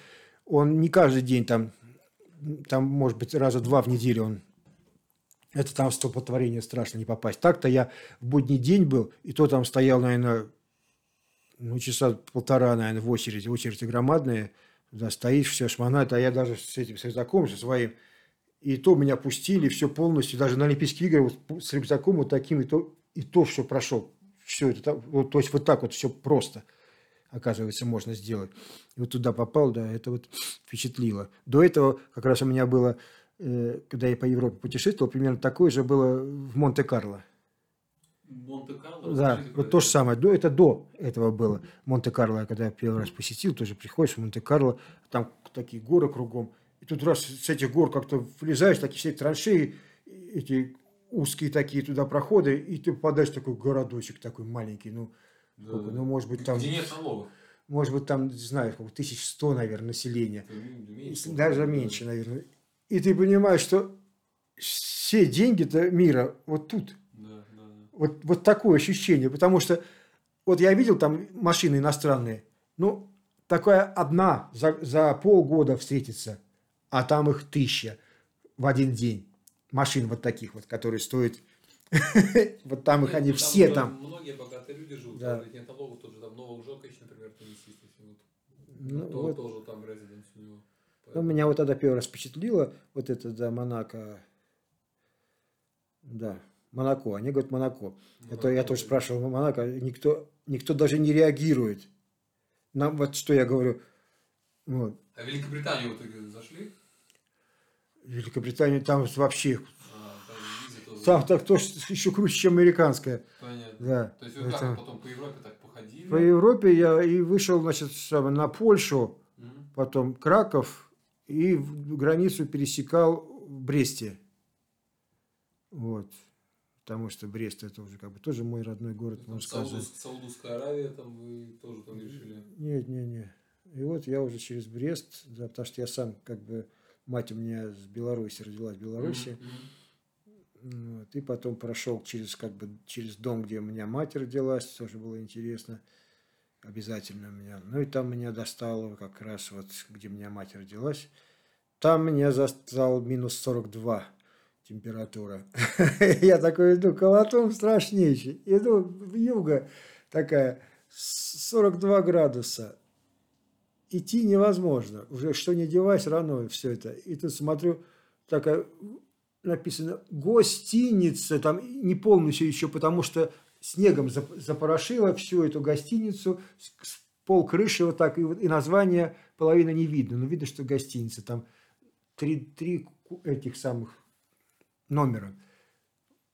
он не каждый день там, там, может быть, раза два в неделю он это там в столпотворение страшно не попасть. Так-то я в будний день был, и то там стоял, наверное, ну, часа полтора, наверное, в очереди. Очередь громадная. Да, стоишь, все шмонает. А я даже с этим с рюкзаком, со своим. И то меня пустили, все полностью. Даже на Олимпийские игры вот, с рюкзаком вот таким. И то, и то все прошел. Все это, вот, то есть вот так вот все просто оказывается, можно сделать. И вот туда попал, да, это вот впечатлило. До этого как раз у меня было, э, когда я по Европе путешествовал, примерно такое же было в Монте-Карло. Монте-Карло? Да, вот то же самое. До, это до этого было. Монте-Карло, я когда первый раз посетил, тоже приходишь в Монте-Карло, там такие горы кругом. И тут раз с этих гор как-то влезаешь, такие все траншеи, эти узкие такие туда проходы, и ты попадаешь в такой городочек такой маленький, ну, да, сколько, да. ну может быть там... Где нет налогов. Может быть там, не знаю, тысяч сто наверное, населения. Меньше, Даже меньше, наверное. И ты понимаешь, что все деньги-то мира вот тут – вот, вот такое ощущение, потому что вот я видел там машины иностранные, ну, такая одна за, за полгода встретится, а там их тысяча в один день. Машин вот таких вот, которые стоят (laughs) вот там их они ну, все там. Многие богатые люди живут, там ведь нет налогов, тот там Новых Жокович, например, теннисист, ну, то, вот. тоже там резиденс у него. Ну, меня вот тогда первый раз впечатлило вот это, да, Монако. Да. Монако. Они говорят Монако. Монако. Это я тоже спрашивал Монако. Никто, никто даже не реагирует. Нам вот что я говорю. Вот. А в Великобританию в итоге зашли? Великобритания там вообще... А, там, так то еще круче, чем американская. Понятно. Да. То есть вы Это... как потом по Европе так походили? По Европе я и вышел, значит, на Польшу, угу. потом Краков, и границу пересекал в Бресте. Вот. Потому что Брест это уже как бы тоже мой родной город, Там можно сказать. Саудовс- Саудовская Аравия, там вы тоже там решили. Нет, нет, нет. И вот я уже через Брест, да, потому что я сам как бы мать у меня с Беларуси родилась в Беларуси. Мгм. Вот, и потом прошел через как бы через дом, где у меня мать родилась, тоже было интересно. Обязательно у меня. Ну и там меня достало как раз вот, где у меня мать родилась. Там меня застал минус 42 температура. (laughs) Я такой иду, колотом страшнейший. Иду в юго такая, с- 42 градуса. Идти невозможно. Уже что не девайся, рано все это. И тут смотрю, такая написано гостиница, там не полностью еще, потому что снегом зап- запорошило всю эту гостиницу, пол крыши вот так, и, вот- и название половина не видно, но видно, что гостиница, там три, три этих самых номера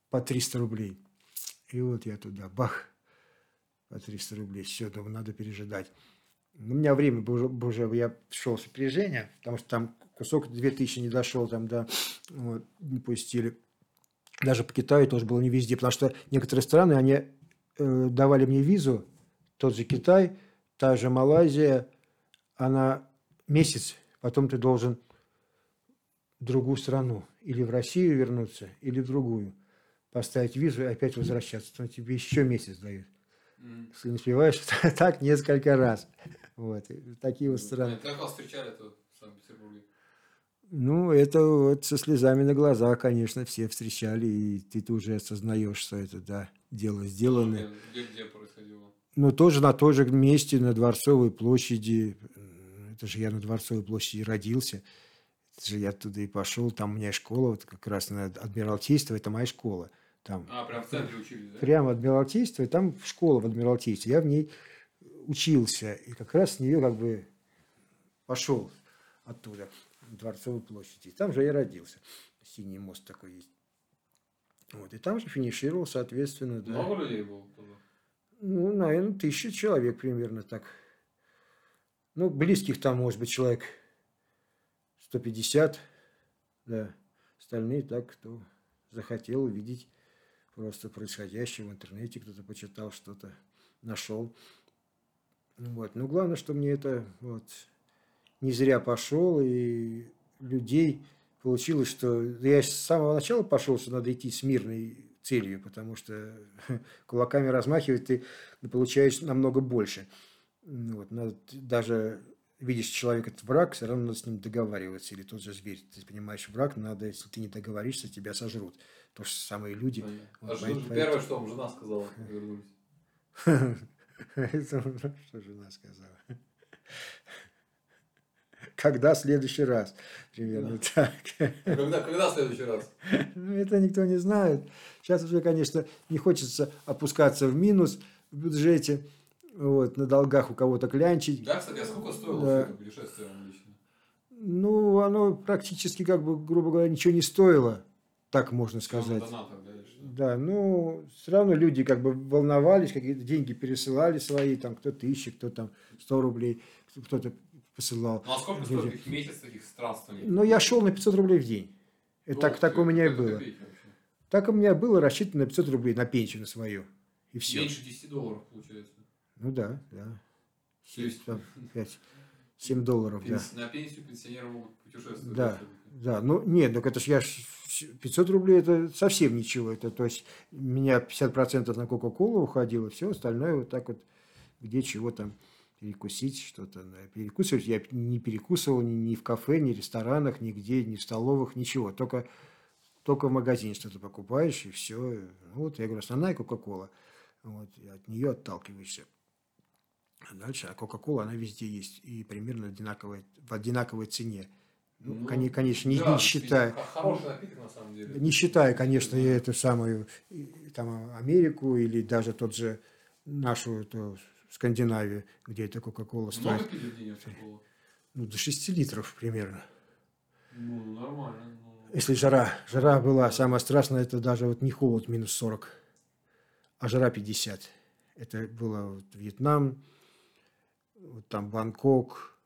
по 300 рублей. И вот я туда, бах, по 300 рублей, все, думаю, надо пережидать. У меня время уже, уже я шел с опережения, потому что там кусок 2000 не дошел, там, да, вот, не пустили. Даже по Китаю тоже было не везде, потому что некоторые страны, они э, давали мне визу, тот же Китай, та же Малайзия, она месяц, потом ты должен в другую страну, или в Россию вернуться, или в другую, поставить визу и опять возвращаться. Потом тебе еще месяц дают. Если не успеваешь, (laughs) так несколько раз. Вот, такие вот страны. Понятно. Как вас встречали-то в Санкт-Петербурге? Ну, это вот со слезами на глазах, конечно, все встречали, и ты тут уже осознаешь, что это, да, дело сделано. Где, где происходило? Но тоже на том же месте, на Дворцовой площади. Это же я на Дворцовой площади родился. Же я туда и пошел. Там у меня школа, вот как раз на Адмиралтейство, это моя школа. Там А, прям в центре учились, да? прямо Адмиралтейство, и там школа в Адмиралтействе. Я в ней учился, и как раз с нее как бы пошел оттуда, Дворцовой площади. И там же я родился. Синий мост такой есть. Вот, и там же финишировал, соответственно, да. Много людей было туда? Ну, наверное, тысяча человек примерно так. Ну, близких там, может быть, человек 150, да. Остальные так, кто захотел увидеть просто происходящее в интернете, кто-то почитал что-то, нашел. Вот. Но главное, что мне это вот не зря пошел, и людей получилось, что я с самого начала пошел, что надо идти с мирной целью, потому что (laughs) кулаками размахивать ты получаешь намного больше. Вот, надо даже видишь человека это враг, все равно надо с ним договариваться. Или тот же зверь, ты понимаешь, враг, надо, если ты не договоришься, тебя сожрут. То же самое люди. Понятно. Вот А что же первое, что вам жена сказала, когда вернулись? (laughs) Это Что жена сказала? Когда в следующий раз? Примерно так. Когда, когда в следующий раз? (laughs) Ну, это никто не знает. Сейчас уже, конечно, не хочется опускаться в минус в бюджете, вот, на долгах у кого-то клянчить. Да, кстати, а сколько стоило Да. все это путешествие вам лично? Ну, оно практически, как бы, грубо говоря, ничего не стоило, так можно сказать. донатах, да? Да, ну, все равно люди как бы волновались, какие-то деньги пересылали свои, там, кто тысячи, кто там 100 рублей, кто-то посылал. Ну а сколько Люди. стоит их месяц таких странствований? Но я шел на 500 рублей в день. Это так, так у меня и было. копейки. Так у меня было рассчитано на 500 рублей на пенсию на свою. И все. Меньше 10 долларов получается. Ну да, да. То есть Там 5, 7 долларов, да. пенс- на пенсию пенсионеры могут путешествовать. Да, да. Ну, нет, так это ж я ж 500 рублей это совсем ничего. Это, то есть, у меня 50% на Кока-Колу уходило, все остальное вот так вот, где чего там перекусить, что-то. да. Перекусывать я не перекусывал ни, ни в кафе, ни в ресторанах, нигде, ни в столовых, ничего. Только, только в магазине что-то покупаешь, и все. Ну, вот, я говорю, основная Кока-Кола. Вот, от нее отталкиваешься. А дальше, а Кока-Кола, она везде есть. И примерно одинаковой, в одинаковой цене. Ну, Ну, конечно, не, да, не считая, Хороший напиток на самом деле. не считая, конечно, и эту самую там, Америку или даже тот же нашу эту Скандинавию, где эта Кока-Кола Много стоит. ну, до 6 литров примерно. Ну, нормально. ну. Если жара, жара была, самое страшное, это даже вот не холод минус 40, а жара 50. Это было вот Вьетнам, там Бангкок,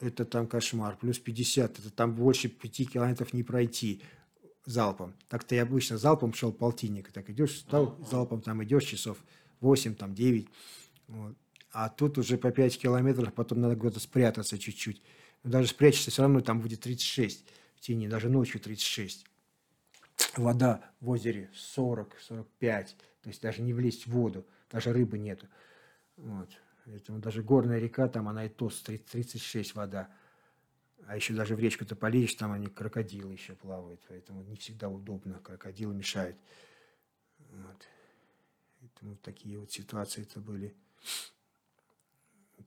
это там кошмар, плюс 50, это там больше 5 километров не пройти залпом. Так-то я обычно залпом шел полтинник, так идешь, стал залпом, там идешь часов 8, там 9, вот. а тут уже по 5 километров, потом надо куда-то спрятаться чуть-чуть. Но даже спрячешься, все равно там будет 36 в тени, даже ночью 36. Вода в озере 40-45, то есть даже не влезть в воду, даже рыбы нету. Вот. Поэтому даже горная река, там она и то с 30 36 вода. А еще даже в речку-то полезешь, там они крокодилы еще плавают, поэтому не всегда удобно, крокодилы мешают. Вот. Поэтому такие вот ситуации это были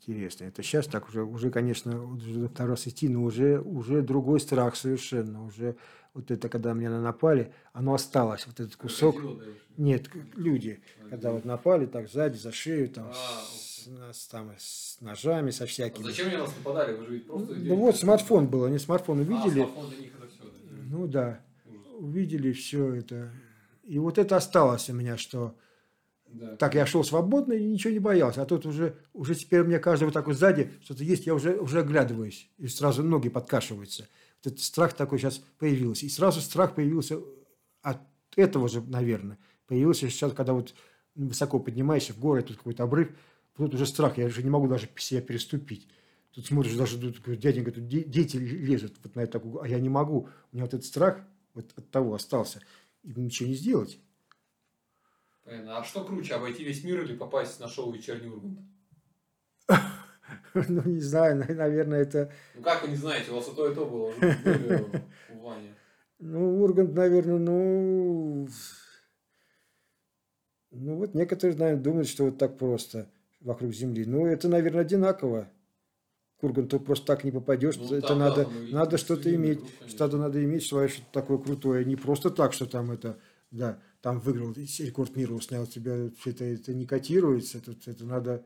интересные. Это сейчас так уже, уже конечно, уже второй раз идти, но уже, уже другой страх совершенно. Уже вот это, когда меня напали, оно осталось, вот этот кусок. Нет, люди, когда вот напали, так сзади, за шею, там, А, с, с- там, с ножами, со А всякими. зачем они нас нападали? Вы же ведь просто... Ну вот смартфон был, они смартфон А, увидели. смартфон для них это все, да? Ну да, увидели все это. И вот это осталось у меня, что Да. так я шел свободно и ничего не боялся. А тут уже, уже теперь у меня каждый вот так вот сзади что-то есть, я уже, уже оглядываюсь. И сразу ноги подкашиваются. Вот этот страх такой сейчас появился. И сразу страх появился от этого же, наверное. Появился сейчас, когда вот высоко поднимаешься в горы, тут какой-то обрыв, тут уже страх, я уже не могу даже себя переступить. Тут смотришь, даже тут, дяденька, тут де- дети лезут вот на это, а я не могу. У меня вот этот страх вот от того остался. И ничего не сделать. Понятно. А что круче, обойти весь мир или попасть на шоу «Вечерний Ургант»? (laughs) Ну, не знаю, на- наверное, это... Ну как вы не знаете, у вас и то, и то было. Вы были у Вани. Ну, Ургант, наверное, ну... Ну, вот некоторые, наверное, думают, что вот так просто вокруг Земли. Ну, это, наверное, одинаково. К Урганту просто так не попадешь. Ну, это да, надо, видите, надо что-то иметь. Что-то надо иметь свое что-то такое крутое. Не просто так, что там это... Да, там выиграл рекорд мира, снял тебя. Это, это не котируется. Это, это надо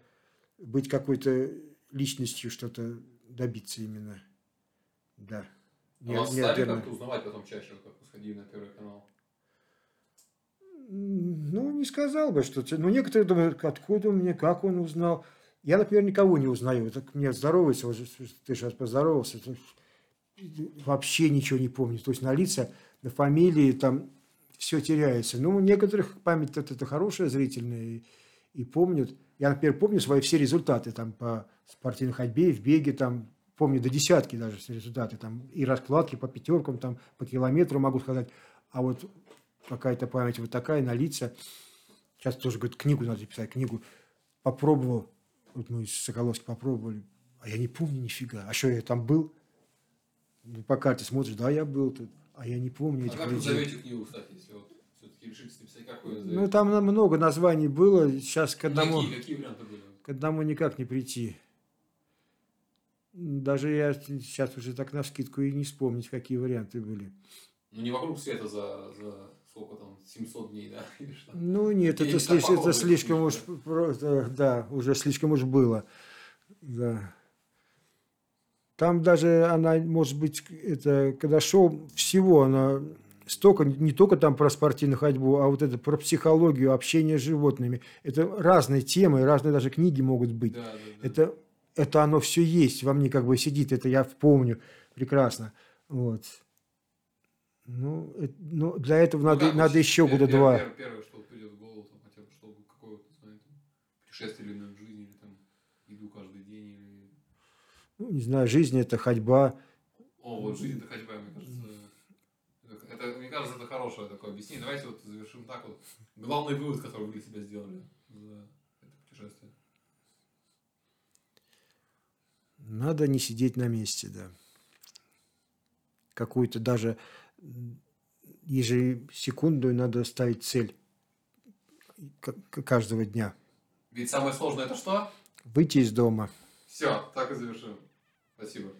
быть какой-то личностью, что-то добиться именно. Да. А вас стали Неординарно. как-то узнавать потом чаще, как сходили на Первый канал? Ну, не сказал бы, что... Ну, некоторые думают, откуда он мне, как он узнал. Я, например, никого не узнаю. Так мне здоровается, вот ты сейчас поздоровался. Вообще ничего не помню. То есть на лица, на фамилии, там все теряется. Ну, у некоторых память это, это хорошая, зрительная, и, и помнят. Я, например, помню свои все результаты там по спортивной ходьбе, в беге, там, помню до десятки даже все результаты, там, и раскладки по пятеркам, там, по километру могу сказать. А вот какая-то память вот такая на лица. Сейчас тоже, говорит, книгу надо писать, книгу. Попробовал, вот мы с Соколовским попробовали, а я не помню нифига. А что, я там был? Ну, По карте смотришь, да, я был тут, а я не помню А этих как вы людей. назовете книгу, кстати, если вот все-таки решитесь написать, как ее назовете? Ну, там много названий было, сейчас к одному, Какие, какие варианты были? к одному никак не прийти. Даже я сейчас уже так на скидку и не вспомнить, какие варианты были. Ну, не вокруг света за, за сколько там, 700 дней, да? (laughs) Ну нет, Или это, так слиш- это слишком уж слишком. просто, да, уже слишком уж было. Да. Там даже она, может быть, это, когда шоу всего, она столько, не только там про спортивную ходьбу, а вот это про психологию, общение с животными. Это разные темы, разные даже книги могут быть. Да, да, да. Это, это оно все есть, во мне как бы сидит, это я помню прекрасно. Вот. Ну, э- ну, для этого Ну, надо, надо вот еще года пер- два. пер- Первое, что придет в голову, там, хотя бы, что какое вот, не знаю, там, путешествие или в жизни, или там, иду каждый день, или... Ну, не знаю, жизнь это ходьба. О, вот жизнь это ходьба, мне кажется. Это, мне кажется, это хорошее такое объяснение. Давайте вот завершим так вот. Главный вывод, который вы для себя сделали за это путешествие. Надо не сидеть на месте, да. Какую-то даже ежесекундную надо ставить цель каждого дня. Ведь самое сложное это что? Выйти из дома. Все, так и завершим. Спасибо.